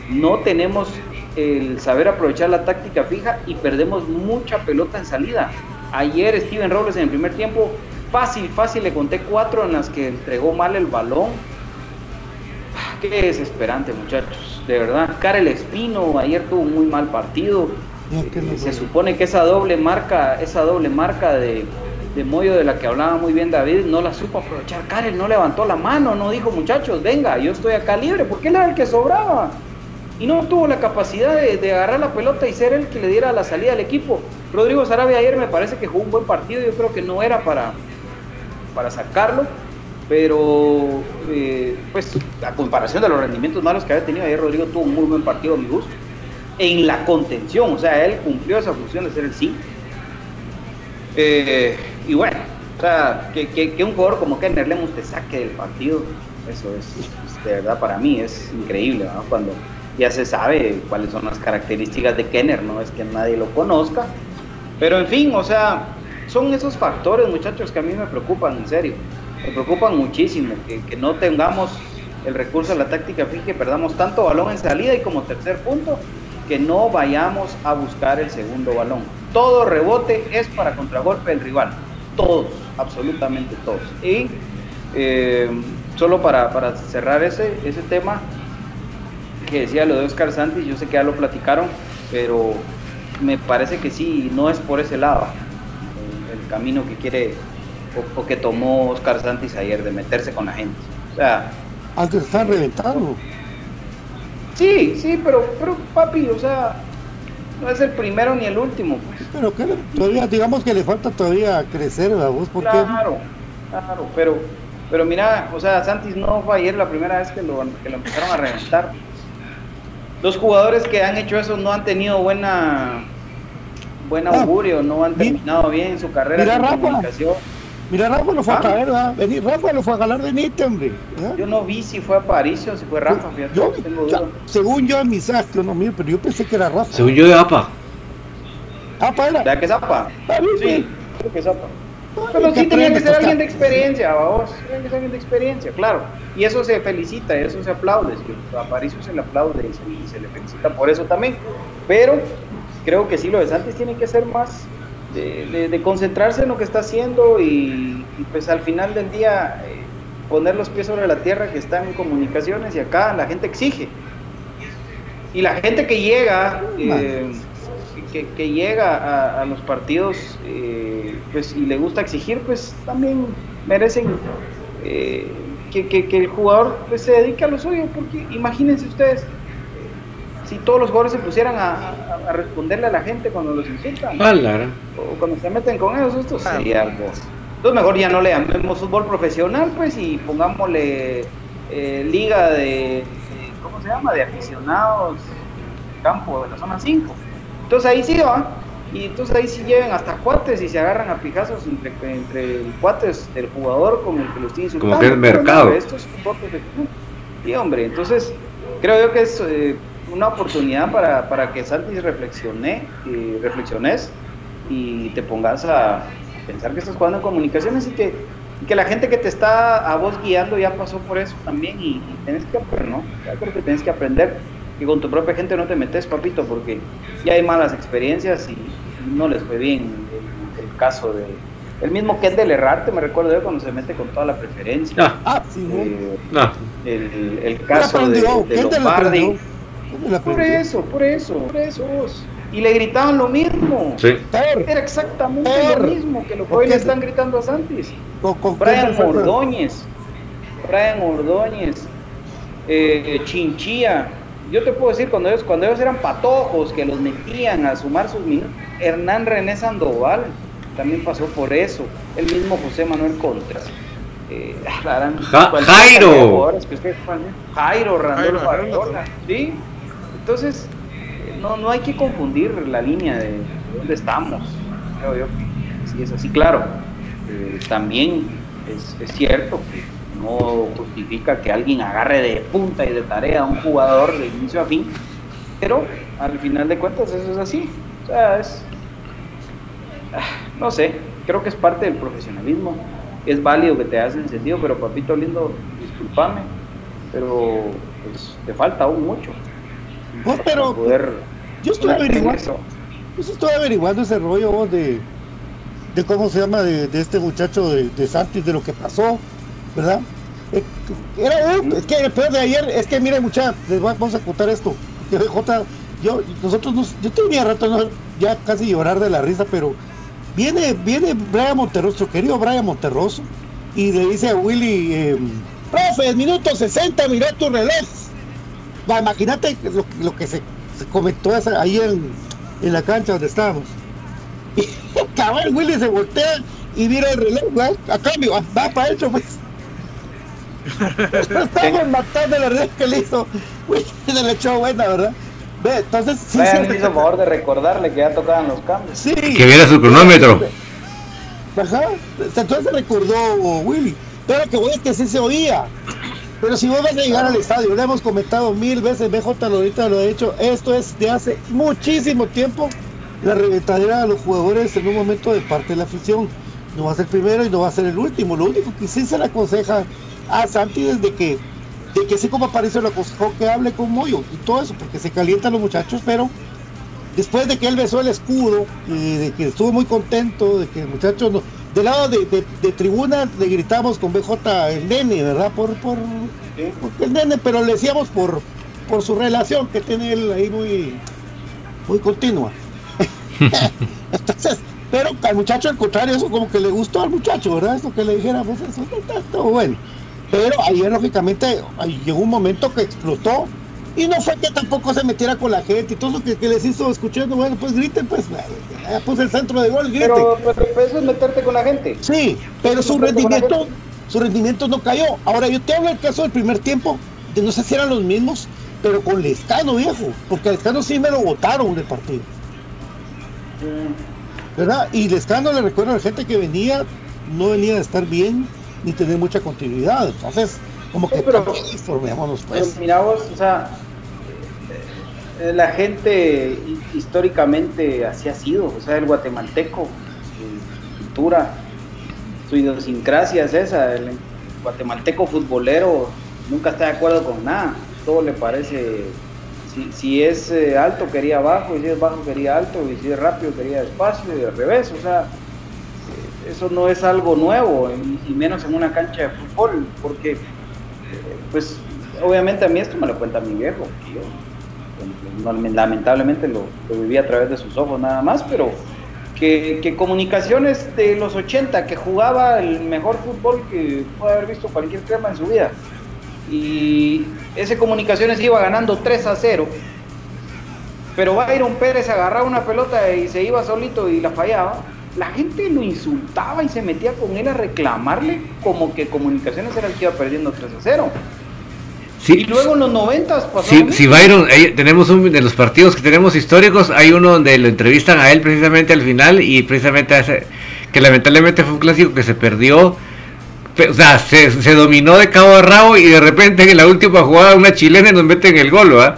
F: No tenemos el saber aprovechar la táctica fija y perdemos mucha pelota en salida. Ayer Steven Robles en el primer tiempo, fácil, fácil, le conté cuatro en las que entregó mal el balón. Qué desesperante, muchachos, de verdad. Karel Espino ayer tuvo un muy mal partido. Se supone que esa doble marca, esa doble marca de, de Moyo de la que hablaba muy bien David, no la supo aprovechar. Karel no levantó la mano, no dijo, muchachos, venga, yo estoy acá libre, porque él era el que sobraba. Y no tuvo la capacidad de, agarrar la pelota y ser el que le diera la salida al equipo. Rodrigo Sarabia ayer me parece que jugó un buen partido, yo creo que no era para, para sacarlo, pero eh, pues a comparación de los rendimientos malos que había tenido ayer, Rodrigo tuvo un muy buen partido a mi gusto. En la contención, o sea, él cumplió esa función de ser el sí. Eh, y bueno, o sea, que, un jugador como Kenner Lemus te saque del partido, eso es, de verdad para mí es increíble, Cuando ya se sabe cuáles son las características de Kenner, no es que nadie lo conozca, pero en fin, o sea, son esos factores, muchachos, que a mí me preocupan, en serio, me preocupan muchísimo, que, no tengamos el recurso a la táctica fija, que perdamos tanto balón en salida y como tercer punto, que no vayamos a buscar el segundo balón. Todo rebote es para contragolpe del rival todos, absolutamente todos. Y eh, solo para, para, cerrar ese, ese tema que decía lo de Oscar Santis, yo sé que ya lo platicaron, pero me parece que sí, no es por ese lado el, camino que quiere o, que tomó Oscar Santis ayer de meterse con la gente. O sea,
D: aunque se están reventando.
F: Sí, sí, pero, pero papi, o sea, no es el primero ni el último. Pues.
D: Pero que todavía, digamos que le falta todavía crecer. ¿Vos por
F: claro, claro, pero, pero mira, o sea, Santis no fue ayer la primera vez que lo, que lo empezaron a reventar. Los jugadores que han hecho eso no han tenido buena buen ah, augurio, no han terminado bien su carrera
D: mira, Rafa, comunicación. Mira, Rafa lo fue a caer, ¿verdad? Vení, Rafa lo fue a ganar de Nite, hombre.
F: Yo no vi si fue a París o si fue Rafa, fíjate.
D: Yo, según yo en mis astros, no, mire, pero yo pensé que era Rafa.
C: Según yo de APA.
D: ¿APA era?
F: ¿De qué es APA? Sí, creo que es APA. Pero sí tenía que ser alguien de experiencia, vamos. Tenía que ser alguien de experiencia, claro. Y eso se felicita, eso se aplaude. A Aparicio se le aplaude y se, le felicita por eso también. Pero creo que sí, lo de Santos tiene que ser más de, concentrarse en lo que está haciendo y, pues al final del día eh, poner los pies sobre la tierra que están en comunicaciones y acá la gente exige. Y la gente que llega, eh, que, llega a, los partidos eh, pues, y le gusta exigir, pues también merecen que, que, el jugador pues, se dedique a lo suyo, porque imagínense ustedes, si todos los jugadores se pusieran a, responderle a la gente cuando los insultan o cuando se meten con ellos, esto ah. sería algo. Entonces mejor ya no le llamemos fútbol profesional, pues, y pongámosle eh, liga de, ¿cómo se llama? De aficionados, campo de la zona 5. Entonces ahí sí va, y entonces ahí sí lleven hasta cuates y se agarran a pijazos entre, entre el cuates del jugador con el que los tiene insultando.
C: Como que es mercado.
F: Y hombre, entonces creo yo que es... Eh, una oportunidad para, para que Santis reflexione, y reflexiones y te pongas a pensar que estás jugando en comunicaciones y que, que la gente que te está a vos guiando ya pasó por eso también y, tienes que aprender, ¿no? Ya creo que tienes que aprender que con tu propia gente no te metes, papito, porque ya hay malas experiencias y no les fue bien el, caso de... El mismo que es del errarte, me recuerdo yo cuando se mete con toda la preferencia.
D: Ah, ah sí,
F: eh, el, el, caso de, de Lombardi. Por eso, por eso, por eso. Y le gritaban lo mismo. Era exactamente lo mismo que lo que hoy le están gritando a Santis. Brian Ordóñez. Brian Ordóñez. Eh, Chinchilla. Yo te puedo decir, cuando ellos, cuando ellos eran patojos, que los metían a sumar sus minutos, Hernán René Sandoval también pasó por eso. El mismo José Manuel Contras. Eh,
C: Jairo.
F: Jairo Randolfo ¿sí? Entonces, no, no hay que confundir la línea de dónde estamos. Creo yo sí es así, claro. Eh, también es, cierto que no justifica que alguien agarre de punta y de tarea a un jugador de inicio a fin, pero al final de cuentas eso es así. O sea, es. Ah, no sé, creo que es parte del profesionalismo. Es válido que te hayas encendido, pero papito lindo, discúlpame, pero pues, te falta aún mucho.
D: No, pero yo estoy averiguando, yo estoy averiguando ese rollo de, de cómo se llama de, este muchacho de, de, Santis, de lo que pasó, ¿verdad? Eh, era, es que después de ayer, es que miren muchachos, les vamos a contar esto. J, yo, nosotros nos, yo tenía rato ya casi llorar de la risa, pero viene, viene Brian Monterroso, querido Brian Monterroso, y le dice a Willy, eh, profe, minuto 60, miró tu reloj imagínate lo, que se, comentó ahí en, la cancha donde estábamos. Y *laughs* cabal Willy se voltea y mira el reloj, a cambio, va, para adentro pues. *laughs* Estamos matando la red que le hizo. Willy le echó buena, ¿verdad? Ve, entonces
F: sí, sí, hizo favor de recordarle que ya tocaban los cambios.
C: Sí. Que viera su cronómetro.
D: Ajá. Entonces recordó Willy. Pero que voy es que sí se oía. Pero si vos vas a llegar al estadio, lo hemos comentado mil veces, BJ ahorita lo ha hecho, esto es de hace muchísimo tiempo la reventadera de los jugadores en un momento de parte de la afición. No va a ser primero y no va a ser el último. Lo único que sí se le aconseja a Santi es de que, de que así como apareció le aconsejó que hable con Moyo y todo eso, porque se calientan los muchachos, pero después de que él besó el escudo y de que estuvo muy contento, de que el muchacho no, del lado de, de, tribuna le gritamos con BJ el nene, ¿verdad? Por, por, el nene, pero le decíamos por, por su relación que tiene él ahí muy, muy continua. *laughs* Entonces, pero al muchacho al contrario, eso como que le gustó al muchacho, ¿verdad? Eso que le dijéramos, eso no tanto bueno. Pero ayer, lógicamente, llegó un momento que explotó. Y no fue que tampoco se metiera con la gente y todo lo que, les hizo escuchando, bueno, pues griten, pues, pues el centro de gol, griten.
F: Pero, pero, eso es meterte con la gente.
D: Sí, pero su rendimiento, su rendimiento no cayó. Ahora, yo te hablo del caso del primer tiempo, de no sé si eran los mismos, pero con Lescano, viejo, porque Lescano sí me lo votaron del partido. ¿Verdad? Y Lescano le recuerdo a la gente que venía, no venía a estar bien ni tener mucha continuidad. Entonces, como que
F: pero, informémonos pues. mira vos, o sea, la gente históricamente así ha sido, o sea, el guatemalteco, su cultura, su idiosincrasia es esa, el guatemalteco futbolero nunca está de acuerdo con nada, todo le parece, si, es eh, alto quería bajo, y si es bajo quería alto, y si es rápido quería despacio, y al revés, o sea, eso no es algo nuevo, y, menos en una cancha de fútbol, porque, eh, pues, obviamente a mí esto me lo cuenta mi viejo, lamentablemente lo, viví a través de sus ojos nada más, pero que, comunicaciones de los 80, que jugaba el mejor fútbol que puede haber visto cualquier crema en su vida, y ese comunicaciones iba ganando 3 a 0, pero Byron Pérez agarraba una pelota y se iba solito y la fallaba, la gente lo insultaba y se metía con él a reclamarle como que Comunicaciones era el que iba perdiendo 3 a 0. Y luego en los 90 pasó.
C: Sí, sí, Byron, tenemos un de los partidos que tenemos históricos, hay uno donde lo entrevistan a él precisamente al final y precisamente hace, que lamentablemente fue un clásico que se perdió. O sea, se, dominó de cabo a rabo y de repente en la última jugada una chilena nos mete en el gol, ¿verdad?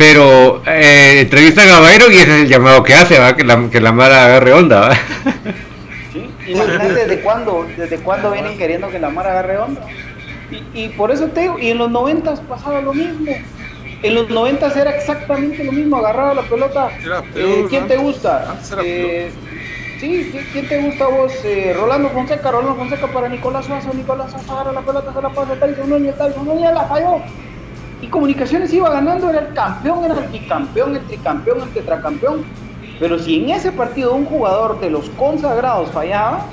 C: pero eh, entrevistan a Bayron y ese es el llamado que hace, ¿va? Que, la, que la Mara agarre onda. ¿va?
F: ¿Sí? Imagínate desde cuándo, desde cuándo vienen queriendo que la Mara agarre onda. Y, y por eso te digo, y en los 90 pasaba lo mismo. En los 90 era exactamente lo mismo, agarraba la pelota. Eh, ¿Quién te gusta? Eh, sí, ¿quién te gusta vos? Eh, Rolando Fonseca, Rolando Fonseca para Nicolás Suazo, Nicolás Suazo agarra la pelota, se la pasa a Tyson Núñez, Tyson Núñez la falló y Comunicaciones iba ganando, era el campeón, era el bicampeón, el tricampeón, el tetracampeón. Pero si en ese partido un jugador de los consagrados fallaba,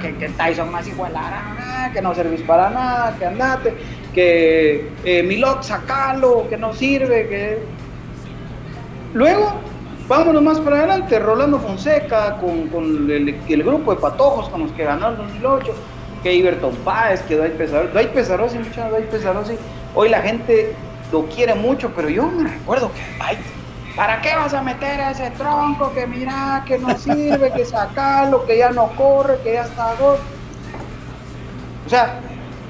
F: que, que Tyson más igual que no servís para nada, que andate, que eh, Milot sacalo, que no sirve, que... Luego, vámonos más para adelante, Rolando Fonseca con, el, grupo de patojos con los que ganó el 2008, que Iberton Páez, que Dwight Pesarosi, Dwight Pesarosi, muchachos, Dwight Pesarosi, Hoy la gente lo quiere mucho, pero yo me recuerdo que, ay, ¿para qué vas a meter a ese tronco que mira, que no sirve, que sacarlo, que ya no corre, que ya está gol? O sea,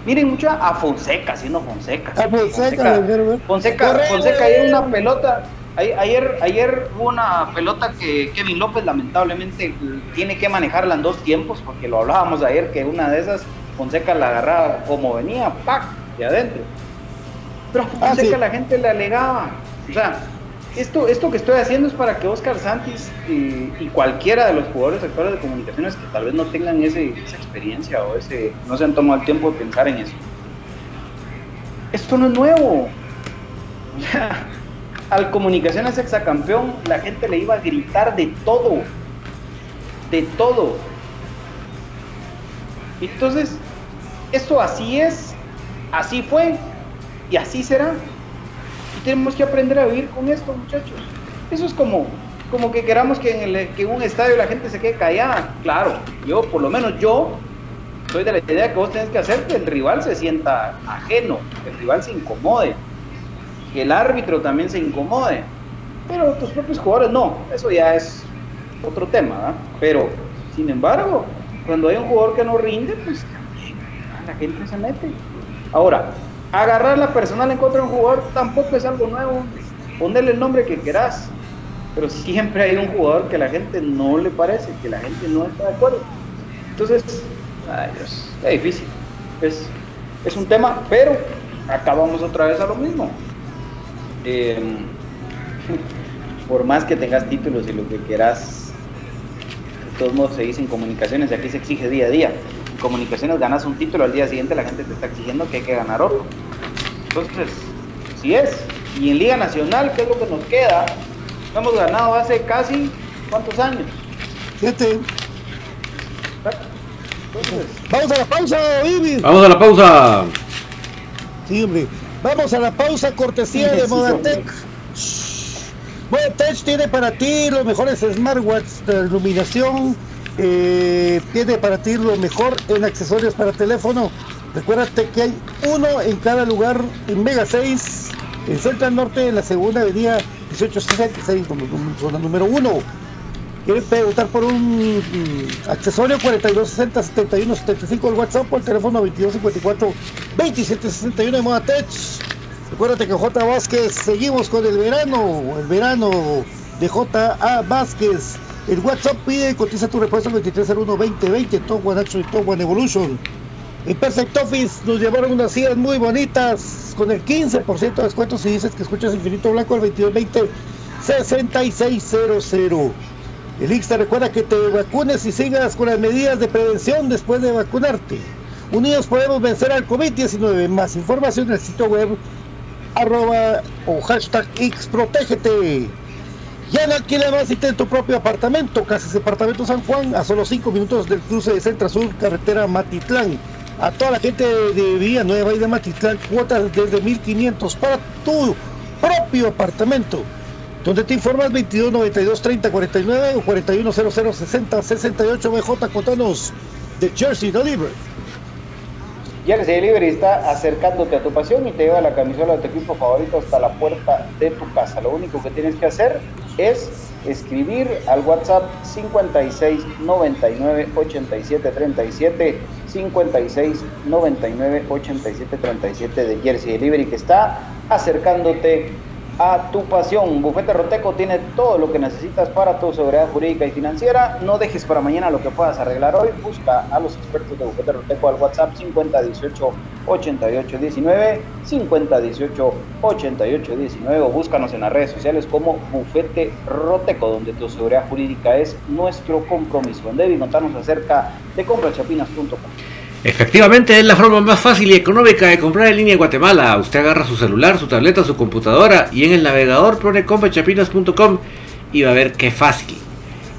F: miren mucho a Fonseca, siendo Fonseca. A Fonseca, Fonseca, Fonseca, hay una pelota. Ayer, ayer hubo una pelota que Kevin López lamentablemente tiene que manejarla en dos tiempos, porque lo hablábamos ayer que una de esas Fonseca la agarraba como venía, ¡pac! de adentro pero a que la gente le alegaba. O sea, esto, esto que estoy haciendo es para que Oscar Santis y, cualquiera de los jugadores actuales de comunicaciones que tal vez no tengan ese, esa experiencia o ese no se han tomado el tiempo de pensar en eso. Esto no es nuevo. *laughs* Al comunicaciones exacampeón la gente le iba a gritar de todo. De todo. Entonces, esto así es, así fue, y así será. Y tenemos que aprender a vivir con esto, muchachos. Eso es como, como que queramos que en, el, que un estadio la gente se quede callada. Claro, yo, por lo menos yo, soy de la idea que vos tenés que hacer que el rival se sienta ajeno, que el rival se incomode, que el árbitro también se incomode. Pero tus propios jugadores no, eso ya es otro tema, Pero, sin embargo, cuando hay un jugador que no rinde, pues la gente se mete. Ahora, agarrar la personal en contra de un jugador tampoco es algo nuevo. Ponerle el nombre que querás. Pero siempre hay un jugador que la gente no le parece, que la gente no está de acuerdo. Entonces, ay Dios, es difícil. Es, es un tema, pero acabamos otra vez a lo mismo. Em, *laughs* por más que tengas títulos y lo que quieras, de todos modos se dicen comunicaciones aquí se exige día a día comunicaciones ganas un título, al día siguiente la gente te está exigiendo que hay que ganar otro. Entonces, si es. Y en Liga Nacional, ¿qué es lo que nos queda? hemos ganado hace casi, ¿cuántos años?
D: Siete. vamos a la pausa, Vivi.
C: Vamos a la pausa.
D: Sí, hombre. Vamos a la pausa, cortesía de Modatech. Modatech tiene para ti los mejores smartwatches de iluminación. Eh, tiene para ti lo mejor en accesorios para teléfono. Recuérdate que hay uno en cada lugar en Mega 6, en Central Norte, en la segunda avenida 1866, como zona número 1. ¿Quieres preguntar por un mm, accesorio 4260 71 75 el WhatsApp o el teléfono 2254 2761 de Modatech? Recuérdate que J. Vázquez, seguimos con el verano, el verano de J. Vázquez. El WhatsApp pide y cotiza tu respuesta al 2301-2020, Top One Action y Top One Evolution. En Perfect Office nos llevaron unas sillas muy bonitas con el 15% de descuento si dices que escuchas Infinito Blanco al 2220-6600. El Ixta recuerda que te vacunes y sigas con las medidas de prevención después de vacunarte. Unidos podemos vencer al COVID-19. Más información en el sitio web arroba o hashtag Xprotégete. Ya no alquila más y ten tu propio apartamento. Casas Departamento San Juan a solo 5 minutos del cruce de Centro Sur, carretera Matitlán. A toda la gente de Villanueva y de Matitlán, cuotas desde 1500 para tu propio apartamento. Donde te informas 22 92 30 49 o 41 00 60 68 BJ Cotanos de Jersey Delivery.
F: Jersey Delivery está acercándote a tu pasión y te lleva la camisola de tu equipo favorito hasta la puerta de tu casa. Lo único que tienes que hacer es escribir al WhatsApp 56 99 87 37 56 99 87 37 de Jersey Delivery que está acercándote a tu pasión. Bufete Roteco tiene todo lo que necesitas para tu seguridad jurídica y financiera. No dejes para mañana lo que puedas arreglar hoy. Busca a los expertos de Bufete Roteco al WhatsApp 5018 8819 5018 8819 o búscanos en las redes sociales como Bufete Roteco, donde tu seguridad jurídica es nuestro compromiso. Debe notarnos acerca de comprachapinas.com.
C: Efectivamente, es la forma más fácil y económica de comprar en línea en Guatemala. Usted agarra su celular, su tableta, su computadora y en el navegador pone comprachapinas.com y va a ver qué fácil,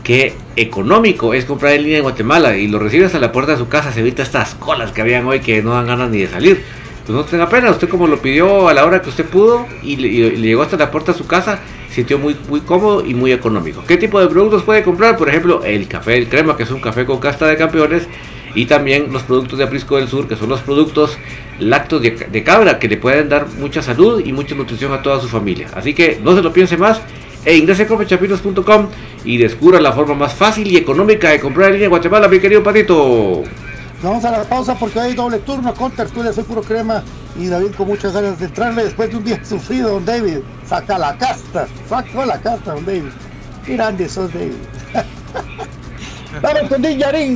C: qué económico es comprar en línea en Guatemala y lo recibe hasta la puerta de su casa. Se evita estas colas que habían hoy que no dan ganas ni de salir. Pues no tenga pena, usted como lo pidió a la hora que usted pudo y le, y le llegó hasta la puerta de su casa, sintió muy, muy cómodo y muy económico. ¿Qué tipo de productos puede comprar? Por ejemplo, el café del crema, que es un café con casta de campeones y también los productos de Aprisco del Sur, que son los productos lácteos de, cabra, que le pueden dar mucha salud y mucha nutrición a toda su familia. Así que no se lo piense más e ingrese a comprachapinos.com y descubra la forma más fácil y económica de comprar en línea en Guatemala, mi querido Patito.
D: Vamos a la pausa porque hay doble turno con tertulia, soy puro crema y David con muchas ganas de entrarle después de un día *laughs* sufrido, don David. Saca la casta, saca la casta, don David. Grande sos, David. *laughs* Vamos con Yarin.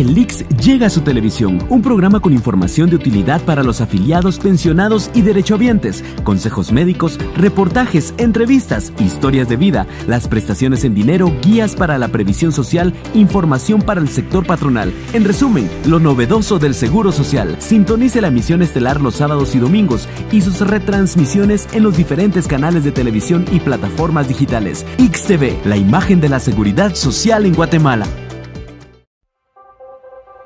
B: El llega a su televisión, un programa con información de utilidad para los afiliados, pensionados y derechohabientes, consejos médicos, reportajes, entrevistas, historias de vida, las prestaciones en dinero, guías para la previsión social, información para el sector patronal. En resumen, lo novedoso del Seguro Social. Sintonice la emisión estelar los sábados y domingos y sus retransmisiones en los diferentes canales de televisión y plataformas digitales. XTV, la imagen de la seguridad social en Guatemala.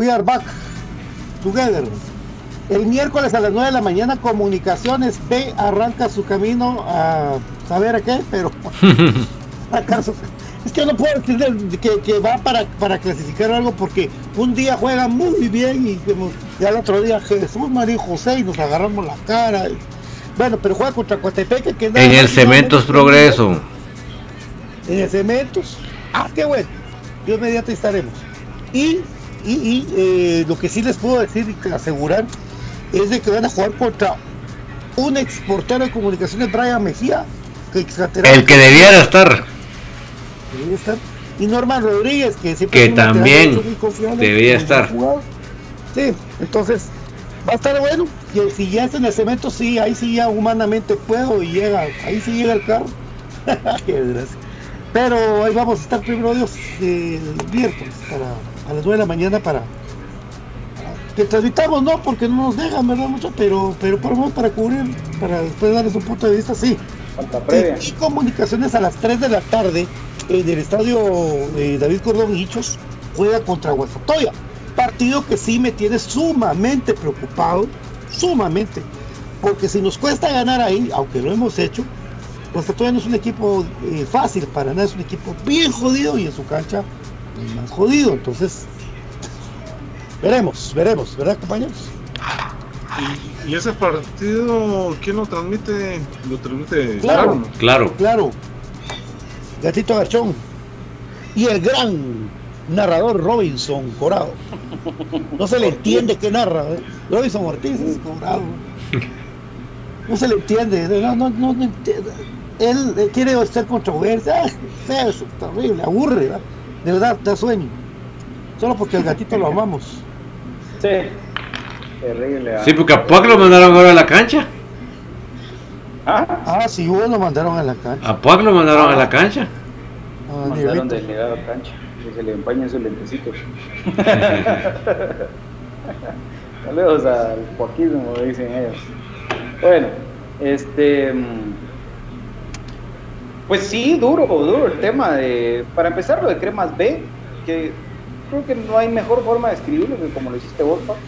D: We are back together. El miércoles a las 9 de la mañana, Comunicaciones B arranca su camino a saber a qué, pero *laughs* acaso. Es que no puedo decir que, que va para, para clasificar algo porque un día juega muy bien y ya el otro día Jesús María José y nos agarramos la cara. Bueno, pero juega contra Coatepeque que
C: En el Cementos Progreso.
D: En el Cementos. Ah, qué bueno. Dios mediante estaremos. Y y, y eh, lo que sí les puedo decir y asegurar es de que van a jugar contra un exportero de comunicaciones, Brian Mejía, que
C: el que debiera estar.
D: Debería estar. Y Norman Rodríguez, que
C: siempre que también debería estar.
D: Sí, entonces va a estar bueno. Y si ya es en el cemento, sí, ahí sí ya humanamente puedo y llega, ahí sí llega el carro. *laughs* Qué. Pero ahí vamos a estar primero Dios el miércoles para a las 9 de la mañana para, que transmitamos, no, porque no nos dejan, ¿verdad? Mucho, pero, pero por para cubrir, para después darles un punto de vista, sí. Y, y, comunicaciones a las 3 de la tarde en el estadio de David Cordón Hichos juega contra Guasatoya. Partido que sí me tiene sumamente preocupado, sumamente, porque si nos cuesta ganar ahí, aunque lo hemos hecho, Guasatoya no es un equipo eh, fácil para nada, es un equipo bien jodido y en su cancha más jodido. Entonces, veremos, veremos, ¿verdad, compañeros?
E: Y, ese partido, ¿quién lo transmite? Lo transmite
D: claro,
C: claro.
D: Claro. Gatito Garchón. Y el gran narrador Robinson Corado. No se le entiende qué narra. ¿eh? Robinson Ortiz es Corado. No se le entiende. No, no, no, no entiende. Él eh, quiere hacer controversia. Ay, feo, eso, terrible, aburre. ¿verdad? De verdad, da sueño. Solo porque el gatito lo amamos.
F: Sí. Terrible. ¿ah?
C: Sí, porque a Puac lo mandaron ahora a la cancha.
F: Ah,
D: Ah, sí, vos lo mandaron a la cancha.
C: A Puac lo mandaron a la cancha.
D: Ah,
F: mandaron
D: Dieguito.
F: de llegar a la cancha. Que se le empañen sus lentecitos. *laughs* Saludos al Joaquín, como dicen ellos. Bueno, este. Pues sí, duro, duro el tema de. Para empezar, lo de Cremas B, que creo que no hay mejor forma de escribirlo que como lo hiciste vos, Pablo.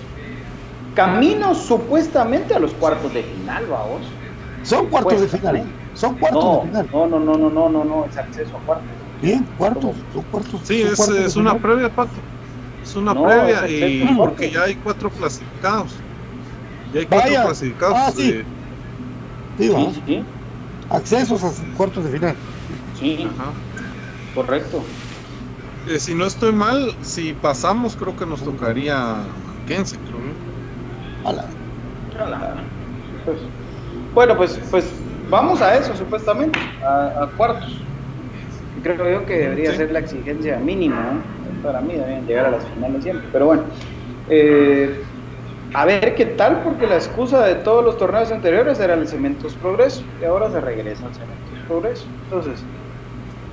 F: Camino supuestamente a los cuartos de final, vamos.
D: Son cuartos de final.
F: Supuestamente.
D: Son cuartos
F: No,
D: de final.
F: no, no, no, no, no, no, no, es acceso a cuartos.
D: Bien, cuartos. Son cuartos.
E: Sí,
D: son
E: es,
D: cuartos de
E: es una previa, Pato. Es una
F: No,
E: previa
F: es
E: y porque ya hay cuatro clasificados. Ya hay cuatro
D: Vaya.
E: clasificados.
D: Ah, sí.
E: eh,
D: Sí.
F: Sí, sí,
D: Accesos a cuartos de final.
F: sí,
E: ajá.
F: correcto.
E: Eh, si no estoy mal, si pasamos, creo que nos tocaría Kense, creo. ¿no?
D: A la-
F: Pues, bueno, pues, pues vamos a eso, supuestamente, a, a cuartos. Creo yo que debería
E: Sí.
F: ser la exigencia mínima, ¿no? para mí deberían llegar a las finales siempre. Pero bueno, eh, a ver qué tal, porque la excusa de todos los torneos anteriores era el Cementos Progreso, y ahora se regresa al Cementos Progreso. Entonces,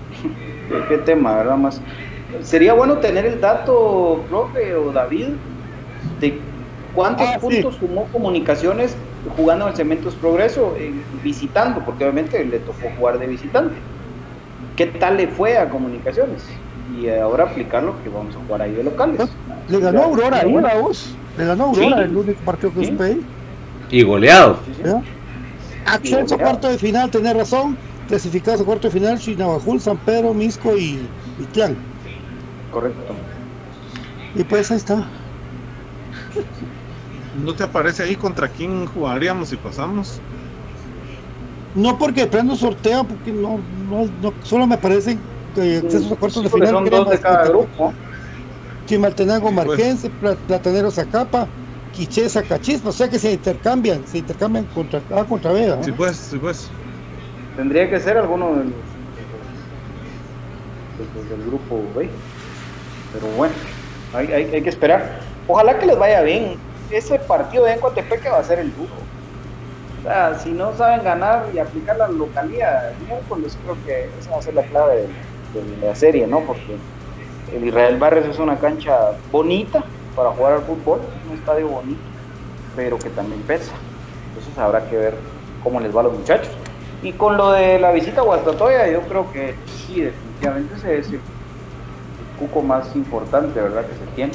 F: *laughs* ¿qué, tema, verdad? Más. Sería bueno tener el dato, profe o David, de cuántos
D: Ah, sí.
F: puntos sumó comunicaciones jugando en el Cementos Progreso, eh, visitando, porque obviamente le tocó jugar de visitante. ¿Qué tal le fue a comunicaciones? Y ahora aplicar lo que vamos a jugar ahí de locales.
D: Le ganó Aurora ahí,
F: bueno.
D: ¿verdad vos? Le ganó Aurora
F: Sí.
D: el único partido que
F: Sí.
D: ahí.
C: Y goleado.
D: ¿ya? Acceso a cuarto de final, tenés razón. Clasificados a cuarto de final, Chinabajul, San Pedro, Misco y Itlán.
F: Correcto.
D: Y pues ahí está.
E: ¿No te aparece ahí contra quién jugaríamos si pasamos?
D: No porque prendo sorteo, porque no, no, no solo me parecen que accesos a cuartos de
F: Sí,
D: final.
F: son dos de cada grupo.
D: Chimaltenango
E: Pues.
D: Marquense, Pla- Platanero Zacapa, Quiché Zacachispa, o sea que se intercambian, se intercambian contra A contra B. ¿ah?
E: Sí, pues, sí, pues.
F: Tendría que ser alguno de los, de los- del grupo B. Pero bueno, hay, hay, hay que esperar. Ojalá que les vaya bien. Ese partido de Encoatepeque va a ser el duro. O sea, si no saben ganar y aplicar la localidad miércoles, creo que esa va a ser la clave de, de la serie, ¿no? Porque el Israel Barrios es una cancha bonita para jugar al fútbol, un estadio bonito, pero que también pesa. Entonces habrá que ver cómo les va a los muchachos. Y con lo de la visita a Guastatoya, yo creo que sí, definitivamente ese es el, cuco más importante, ¿verdad? Que se tiene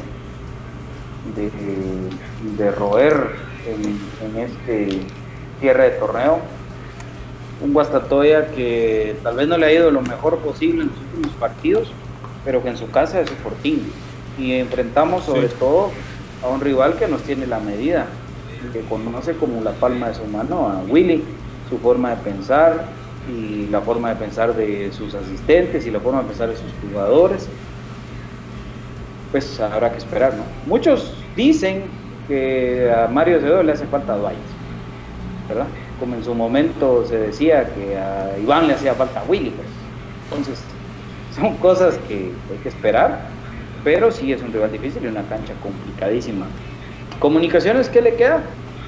F: de, roer en, en este cierre de torneo. Un Guastatoya que tal vez no le ha ido lo mejor posible en los últimos partidos, pero que en su casa es su fortín. Y enfrentamos sobre
E: Sí.
F: todo a un rival que nos tiene la medida, que conoce como la palma de su mano a Willy, su forma de pensar y la forma de pensar de sus asistentes y la forma de pensar de sus jugadores. Pues habrá que esperar, ¿no? Muchos dicen que a Mario Cedo le hace falta Dwight, ¿verdad? Como en su momento se decía que a Iván le hacía falta Willy, pues. Entonces, son cosas que hay que esperar, pero sí es un rival difícil y una cancha complicadísima. Comunicaciones, ¿qué le queda?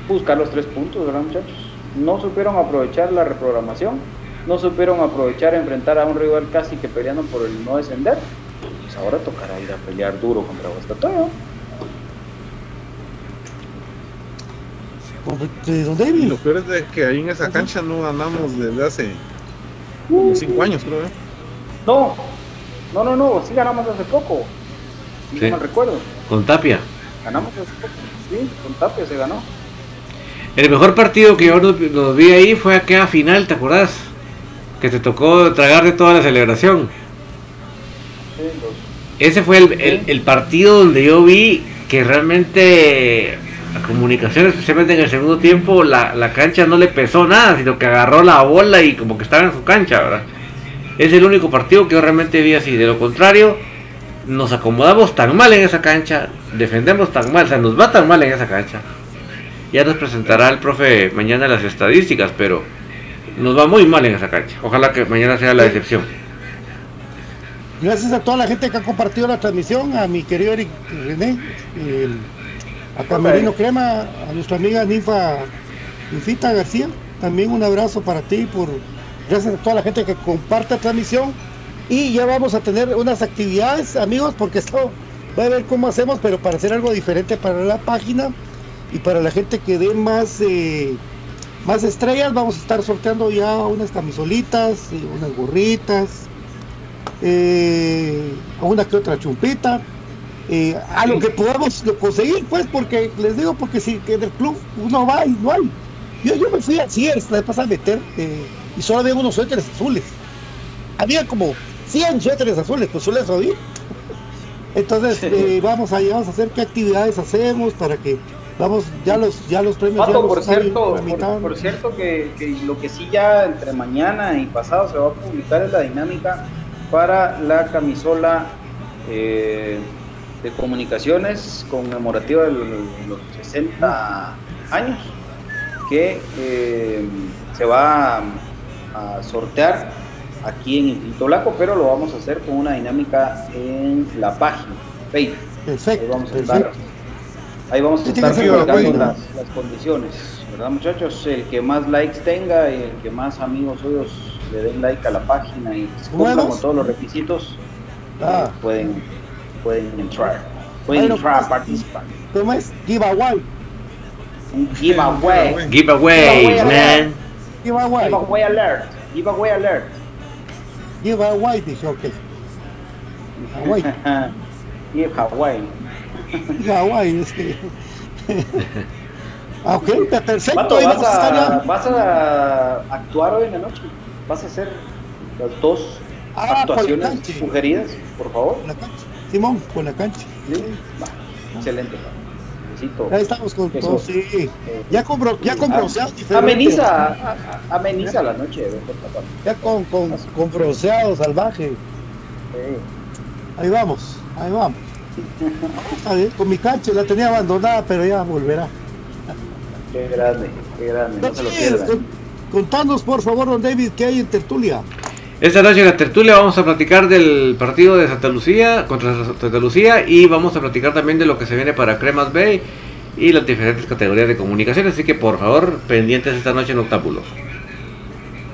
F: Buscar los tres puntos, ¿verdad, muchachos? No supieron aprovechar la reprogramación, no supieron aprovechar enfrentar a un rival casi que peleando por el no descender. Pues ahora tocará ir a pelear duro contra Guastatoya.
D: ¿De dónde
E: Y lo peor es de que ahí en esa cancha no ganamos desde hace como cinco años, creo. ¿eh?
F: No, no, no, no, sí ganamos hace poco. Si
C: Sí.
F: no mal recuerdo.
C: Con Tapia.
F: Ganamos hace poco. Sí, con Tapia se ganó.
C: El mejor partido que yo lo, lo vi ahí fue aquella final, ¿te acordás? Que te tocó tragar de toda la celebración.
F: Sí, los-
C: Ese fue el, el- el partido donde yo vi que realmente la comunicación, especialmente en el segundo tiempo, la, la cancha no le pesó nada, sino que agarró la bola y como que estaba en su cancha, ¿verdad? Es el único partido que yo realmente vi así. De lo contrario, nos acomodamos tan mal en esa cancha, defendemos tan mal, o sea, nos va tan mal en esa cancha. Ya nos presentará el profe mañana las estadísticas, pero nos va muy mal en esa cancha. Ojalá que mañana sea la excepción.
D: Gracias a toda la gente que ha compartido la transmisión, a mi querido Eric René, el- a Camerino Crema, a nuestra amiga Ninfa, Ninfita García, también un abrazo para ti, por gracias a toda la gente que comparte la transmisión. Y ya vamos a tener unas actividades, amigos, porque esto va a ver cómo hacemos, pero para hacer algo diferente para la página y para la gente que dé más eh, más estrellas, vamos a estar sorteando ya unas camisolitas, eh, unas gorritas, eh, una que otra chumpita, eh, a lo que podamos conseguir, pues, porque les digo, porque si que del club uno va y no hay. Yo, yo me fui a Sears la vez pasada a meter eh, y solo había unos suéteres azules. Había como 100 suéteres azules, pues suele subir. Entonces, eh, vamos a, vamos a hacer qué actividades hacemos para que vamos, ya los, ya los premios. ya
F: Pato,
D: los
F: por cierto, por, cierto que, que lo que sí ya entre mañana y pasado se va a publicar es la dinámica para la camisola eh, de comunicaciones conmemorativa de los, los 60 años que eh, se va a, sortear aquí en Infinito Blanco, pero lo vamos a hacer con una dinámica en la página Facebook.
D: Perfecto,
F: Ahí vamos a
D: perfecto.
F: estar, ahí vamos a estar publicando las, las condiciones, ¿verdad muchachos? El que más likes tenga y el que más amigos suyos le den like a la página y se cumplan con todos los requisitos,
D: Ah.
F: eh, pueden, pueden entrar, pueden
D: Bueno,
F: entrar a
D: pues,
F: participar.
D: ¿Cómo es? Giveaway.
F: Un giveaway,
C: Giveaway, man.
D: Giveaway.
F: giveaway alert, giveaway alert.
D: Giveaway, dije, ok. Giveaway. *laughs*
F: giveaway.
D: Giveaway, es que. Ah, *laughs* ok, perfecto. Ahí
F: ¿vas
D: a
F: vas a actuar hoy en la noche? ¿Vas a hacer las dos
D: Ah,
F: actuaciones
D: por
F: sugeridas, por favor?
D: La cancha. Simón, con la cancha.
F: Sí. Va, excelente. Felicito.
D: Ahí estamos con
F: Eso.
D: todo, sí. Ya con, ya con
F: Ah,
D: bronceado diferente.
F: Ameniza, a- a- ameniza la noche. Pato.
D: Ya con, con, con bronceado salvaje.
F: Sí.
D: Ahí vamos, ahí vamos. Está bien, con mi cancha la tenía abandonada, pero ya volverá.
F: Qué grande, qué grande. No se lo
D: Sí,
F: pierdan.
D: con- Contanos, por favor, don David, qué hay en tertulia.
C: Esta noche en la tertulia vamos a platicar del partido de Santa Lucía contra Santa Lucía y vamos a platicar también de lo que se viene para Cremas Bay y las diferentes categorías de comunicaciones. Así que por favor, pendientes esta noche en Octábulos.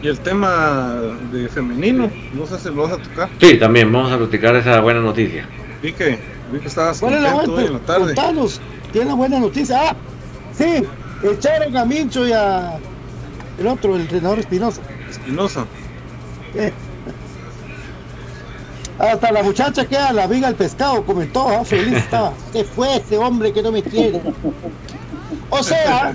E: Y el tema de femenino, no sé si lo vas a tocar.
C: Sí, también vamos a platicar esa buena noticia.
E: Vi que, vi que estabas
D: ¿Cuál es la
E: contento hoy en la tarde.
D: Contanos, tiene buena noticia. Ah, sí, echaron a Mincho y a el otro, el entrenador Espinosa.
E: Espinosa.
D: Eh. *laughs* Hasta la muchacha que era la viga el pescado comentó, ah, feliz estaba. *laughs* ¿Qué fue ese hombre que no me quiere? O sea,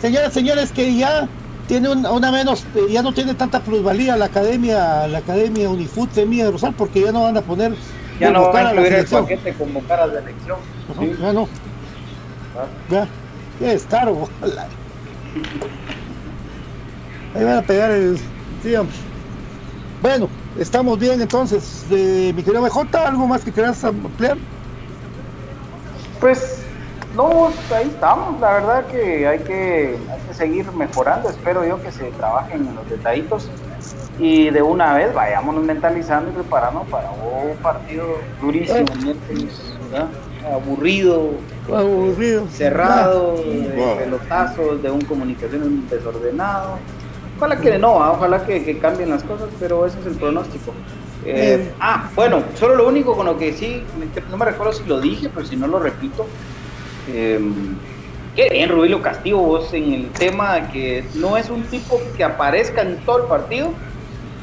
D: señoras, señores, que ya tiene un- una menos, ya no tiene tanta plusvalía la academia, la academia Unifut Semilla de Rosal, porque ya no van a poner
F: Ya no van a
D: a la
F: el paquete convocar a la elección. Sí.
D: Ya no. Ya. Ya es caro. Ahí van a pegar el. Bueno, estamos bien entonces. Eh, mi querido BJ, ¿algo más que quieras ampliar?
F: Pues no, ahí estamos. La verdad que hay que, hay que seguir mejorando. Espero yo que se trabajen en los detallitos y de una vez vayámonos mentalizando y preparando para un partido durísimo, miércoles, ¿verdad? aburrido,
D: Aburrido.
F: cerrado,
D: Ah,
F: de pelotazos, de un comunicación desordenado. Ojalá que no, ah, ojalá que, que cambien las cosas, pero ese es el pronóstico. Eh, ah, bueno, solo lo único con lo que sí, no me recuerdo si lo dije, pero si no lo repito. eh, qué bien, Rubilio Castillo, vos en el tema de que no es un tipo que aparezca en todo el partido,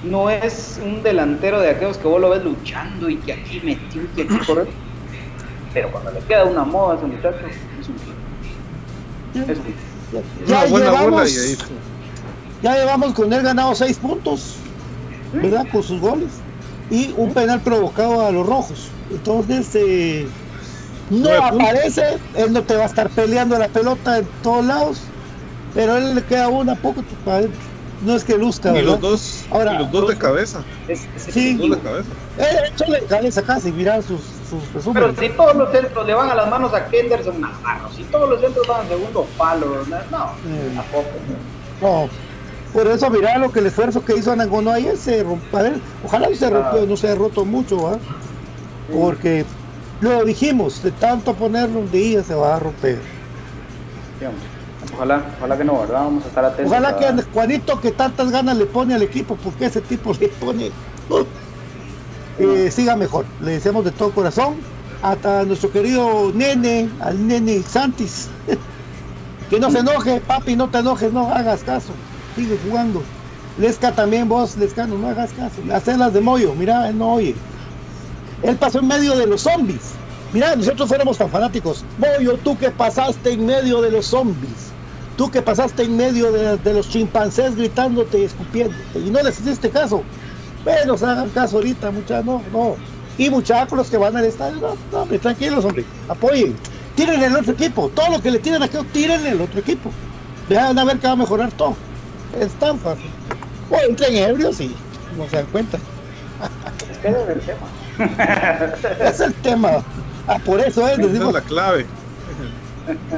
F: no es un delantero de aquellos que vos lo ves luchando y que aquí metió y que aquí corre. Pero cuando le queda una moda a ese muchacho, es un tipo. Es un tipo.
D: Ya
E: Una buena bola
D: llevamos,
E: y ahí.
D: Ya llevamos con él ganado seis puntos, ¿verdad? Con sus goles. Y un penal provocado a los rojos. Entonces, eh, no aparece, él no te va a estar peleando la pelota en todos lados, pero a él le queda una poco para adentro. no es que luzca,
E: Y
D: ¿verdad?
E: los dos,
D: Ahora-
E: y los dos de cabeza.
F: Es, es
D: Sí.
E: Los dos de cabeza.
D: Eh, échale cabeza acá y mirar sus, sus
F: Pero si todos los centros le van a las manos a Kenderson Navarro, si todos los centros van al segundo palo, no,
D: Mm.
F: tampoco.
D: No, por eso mira lo que el esfuerzo que hizo Anangonó ayer se rompe. A ver, ojalá no se, rompió, no se ha roto mucho, ¿va? Porque lo dijimos, de tanto ponerlo un día se va a romper.
F: Ojalá, ojalá que no, ¿verdad? Vamos a estar atentos.
D: Ojalá
F: a-
D: que Juanito que tantas ganas le pone al equipo, porque ese tipo le pone, uh, eh, siga mejor. Le deseamos de todo corazón. Hasta nuestro querido nene, al nene Santis. *laughs* que no se enoje, papi, no te enojes, no hagas caso. Sigue jugando. Lesca también, vos, Lesca, no hagas caso. Hacelas de mollo, mira, él no oye. Él pasó en medio de los zombies. Mira, nosotros éramos tan fanáticos. Moyo, tú que pasaste en medio de los zombies. Tú que pasaste en medio de, los chimpancés gritándote y escupiéndote. Y no les hiciste caso. Bueno, se hagan caso ahorita, muchachos. No, no. Y muchachos los que van al estadio, no, no, hombre, tranquilos, hombre. Apoyen. Tiren el otro equipo. Todo lo que le tiren aquí, tiren el otro equipo. Vean a ver que va a mejorar todo. Es tan fácil. O entren ebrios y no se dan cuenta.
F: Es que ese es el tema. *laughs*
D: es el tema. Ah, por eso es.
E: Esa
D: digo-
E: es la clave.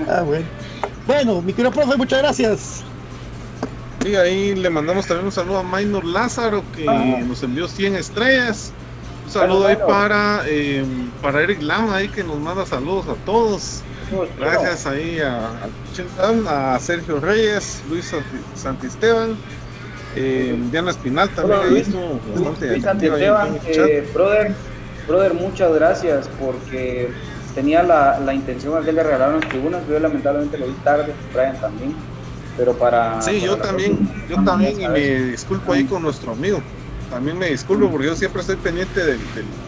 D: Ah, bueno. Bueno, mi querido profe, muchas gracias.
E: Y ahí le mandamos también un saludo a Minor Lázaro que
F: Ah.
E: nos envió 100 estrellas. Un saludo ahí
F: Bueno,
E: para, eh, para Eric Lama ahí que nos manda saludos a todos. Gracias ahí a, a Chintan, a Sergio Reyes, Luis Santi- Santisteban, eh, Diana Espinal también
F: Hola, Luis.
E: bastante
F: Luis Santisteban, eh, brother, brother, muchas gracias porque tenía la, la intención aquel de regalar unas tribunas, yo lamentablemente lo vi tarde, Brian también, pero para...
E: Sí, yo
F: para
E: también,
F: próxima,
E: yo también y me disculpo ahí con nuestro amigo. También me disculpo porque yo siempre estoy pendiente del, del-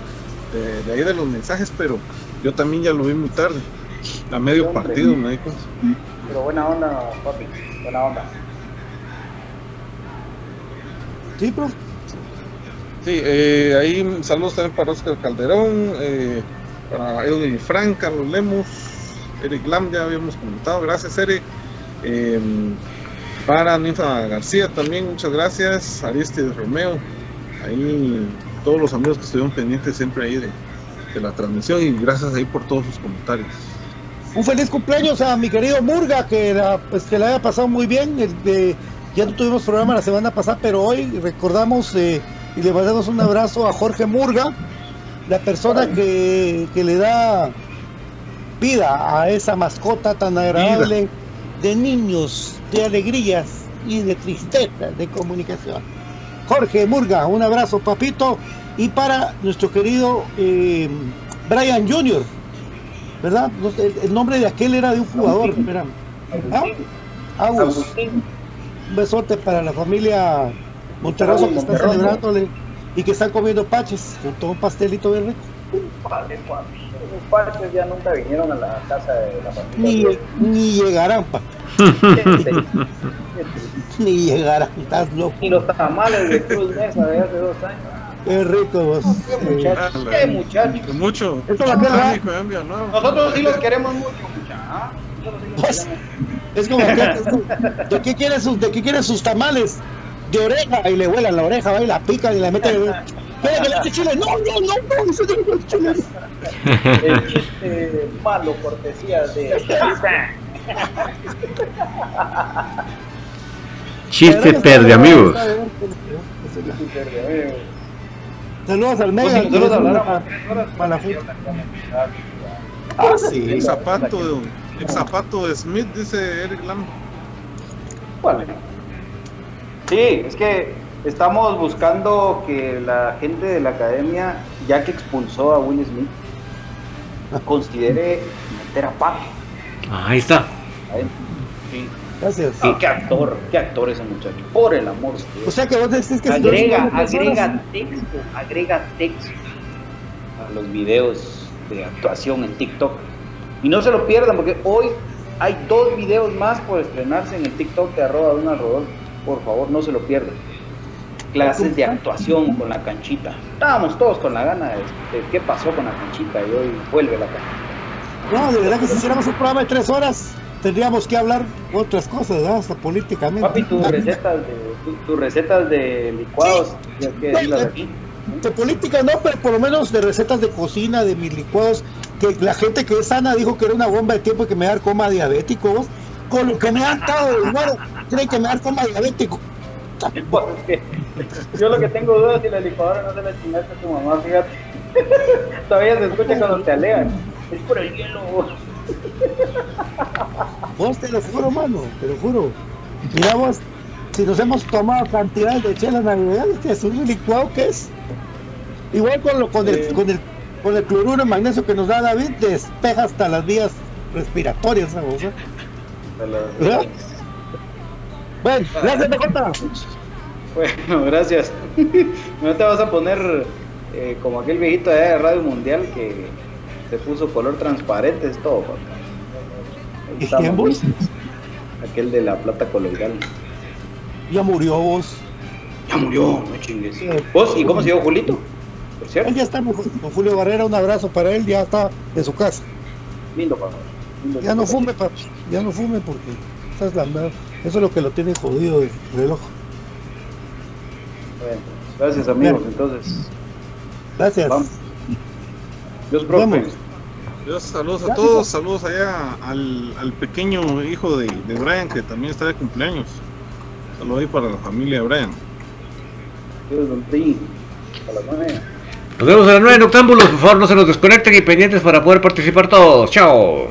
E: de, de ahí de los mensajes, pero yo también ya lo vi muy tarde. A medio
F: Hombre.
E: partido me di cuenta.
F: Pero buena onda, papi, buena onda.
D: Sí, profe.
E: Sí, eh, ahí saludos también para Oscar Calderón, eh, para Edwin Frank, Carlos Lemos, Eric Lam, ya habíamos comentado, gracias Eric. Eh, para Ninfa García también, muchas gracias. Aristides Romeo, ahí todos los amigos que estuvieron pendientes siempre ahí de, de la transmisión y gracias ahí por todos sus comentarios.
D: Un feliz cumpleaños a mi querido Murga, que la, pues, que la haya pasado muy bien. de- ya no tuvimos programa la semana pasada, pero hoy recordamos eh, y le mandamos un abrazo a Jorge Murga, la persona que, que le da vida a esa mascota tan agradable de niños, de alegrías y de tristeza, de comunicación. Jorge Murga, un abrazo, papito. Y para nuestro querido eh, Brian Jr., ¿verdad? No sé, El, el nombre de aquel era de un jugador, espérame. ¿Ah? Agus.
F: Agustín,
D: Un besote para la familia Monterroso que está celebrándole y que están comiendo paches a un pastelito verde.
F: padre, papi. Los parches ya nunca vinieron a la casa de la
D: Ni,
F: familia.
D: ni llegarán, pa. *laughs* *laughs* Ni llegarán, estás loco.
F: Y los tamales de Cruz Mesa de hace dos años.
D: Qué rico vos.
F: Qué muchachos, qué
E: la-
F: muchachos.
E: que mucho.
D: Esto
E: Colombia, no.
F: Nosotros sí los queremos mucho, muchachos.
D: Es como que, ¿de qué quieren sus, de qué quieren sus tamales? De oreja y le vuelan la oreja, va y la pican y la meten. ¿Quieren que le eche chile? No, no, no, no, eso chile.
F: El chiste malo, cortesía de.
C: Chiste perde amigos.
D: Saludos al
F: Pues
D: Mega.
F: si nosotros
D: que es una-
F: habláramos tres horas,
D: para la
F: pues,
D: foto.
F: Ah,
D: Ah, sí.
E: El zapato, de, el zapato de Smith, dice Eric Lam.
F: ¿Cuál? Sí, es que estamos buscando que la gente de la academia, ya que expulsó a Will Smith, considere meter a Pac.
C: Ahí está.
F: ¿sabes? Sí.
D: Gracias.
F: Sí, qué actor, qué actor ese muchacho. Por el amor.
D: O sea que vos decís que si
F: agrega,
D: una
F: agrega texto, agrega texto a los videos de actuación en TikTok. Y no se lo pierdan porque hoy hay dos videos más por estrenarse en el TikTok de arroba Donald Rodolfo. Por favor, no se lo pierdan. Clases de actuación con la canchita. Estábamos todos con la gana de, de qué pasó con la canchita y hoy vuelve la canchita.
D: No, de verdad que si hiciéramos un programa de tres horas, tendríamos que hablar otras cosas, ¿verdad? hasta políticamente.
F: Papi, tus recetas de, tu- recetas de licuados, tienes que aquí.
D: De política no, pero por lo menos de recetas de cocina, de mis licuados, que la gente que es sana dijo que era una bomba de tiempo y que me da coma diabético. vos. Con lo que me han dado de dinero, creen que me da coma diabético.
F: Es *laughs* yo lo que tengo dudas si la licuadora no se la chingaste a tu mamá, fíjate. *laughs* Todavía se escucha cuando te alegan. Es por el hielo.
D: Vos te lo juro, mano, te lo juro. Mira vos, si nos hemos tomado cantidades de chela navideñas, que es un licuado que es. Igual con, lo, con, el, con, el, con el cloruro de magnesio que nos da David, despeja hasta las vías respiratorias, cosa. ¿Verdad? Bueno, gracias, Dakota.
F: Bueno, gracias. No te vas a poner eh, como aquel viejito allá de Radio Mundial que se puso color transparente, es todo. papá. Ahí
D: ¿Y
F: estamos.
D: quién vos?
F: Aquel de la plata coloidal.
D: Ya murió vos.
F: Ya murió, no chingues. ¿Vos? ¿Y cómo se dio Julito? Por cierto,
D: Él ya está. Con Julio Barrera, un abrazo para él, ya está en su casa.
F: lindo, papá. Lindo,
D: Ya no fume, papi. Ya no fume porque esa es la verdad. Eso es lo que lo tiene jodido el reloj.
F: Bueno, gracias, amigos.
D: Bien.
F: Entonces,
D: Gracias.
F: vamos. Dios profe.
D: Vamos.
E: Dios, saludos a todos, saludos allá al, al pequeño hijo de, de Brian que también está de cumpleaños. Saludos ahí para la familia de Brian.
F: Dios bendiga. A las nueve.
C: Nos vemos a las 9 en Octámbulos. Por favor, no se nos desconecten y pendientes para poder participar todos. Chao.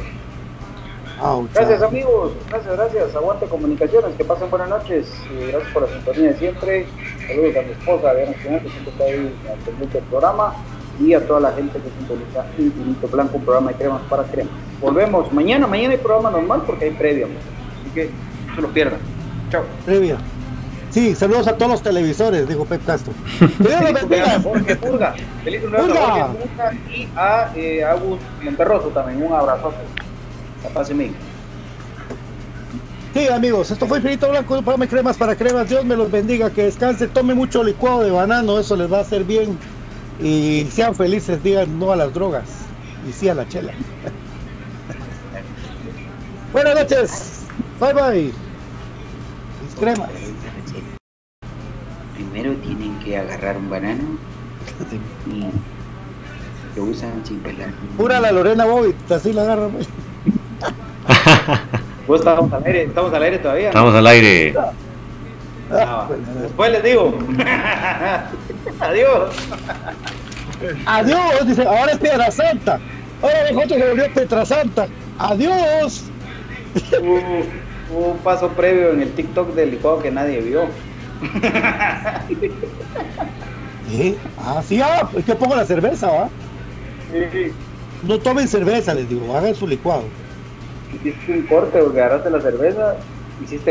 F: Gracias amigos, gracias, gracias. Aguante comunicaciones, que pasen buenas noches. Y gracias por la sintonía de siempre. Saludos a mi esposa, Diana Espinal, que siempre está ahí al pendiente del programa. Y a toda la gente que sintoniza Infinito Blanco, un programa de cremas para cremas. Volvemos mañana, mañana hay programa normal porque hay previo. Así que no se lo pierdan. Chao.
D: Previa. Sí, saludos a todos los televisores, dijo Pep Castro. *laughs* Dios los bendiga.
F: Jorge Purga, feliz. Jorge Purga y a eh, Agus Monterroso también, un abrazo. La paz y mil.
D: Sí, amigos, esto fue Infinito Blanco, un programa de cremas para cremas. Dios me los bendiga, que descanse, tome mucho licuado de banano, eso les va a hacer bien. Y sean felices, digan no a las drogas y sí a la chela. *laughs* Buenas noches. Bye bye. Mis cremas.
G: Primero tienen que agarrar un banano y lo usan sin pelar.
D: Pura la Lorena Bobbitt, así la agarra. pues. *laughs*
F: Pues estamos al aire, estamos al aire todavía.
C: Estamos al aire.
F: Ah, después les digo. *laughs* Adiós.
D: Adiós, dice, ahora es Piedra Santa. Ahora otro que volvió Petra Santa. Adiós.
F: Hubo, hubo un paso previo en el TikTok del licuado que nadie vio. *laughs*
D: ¿Eh? Ah, sí, ah, es que pongo la cerveza, ¿va? No tomen cerveza, les digo, hagan su licuado.
F: Hiciste un corte, porque agarraste la cerveza, hiciste el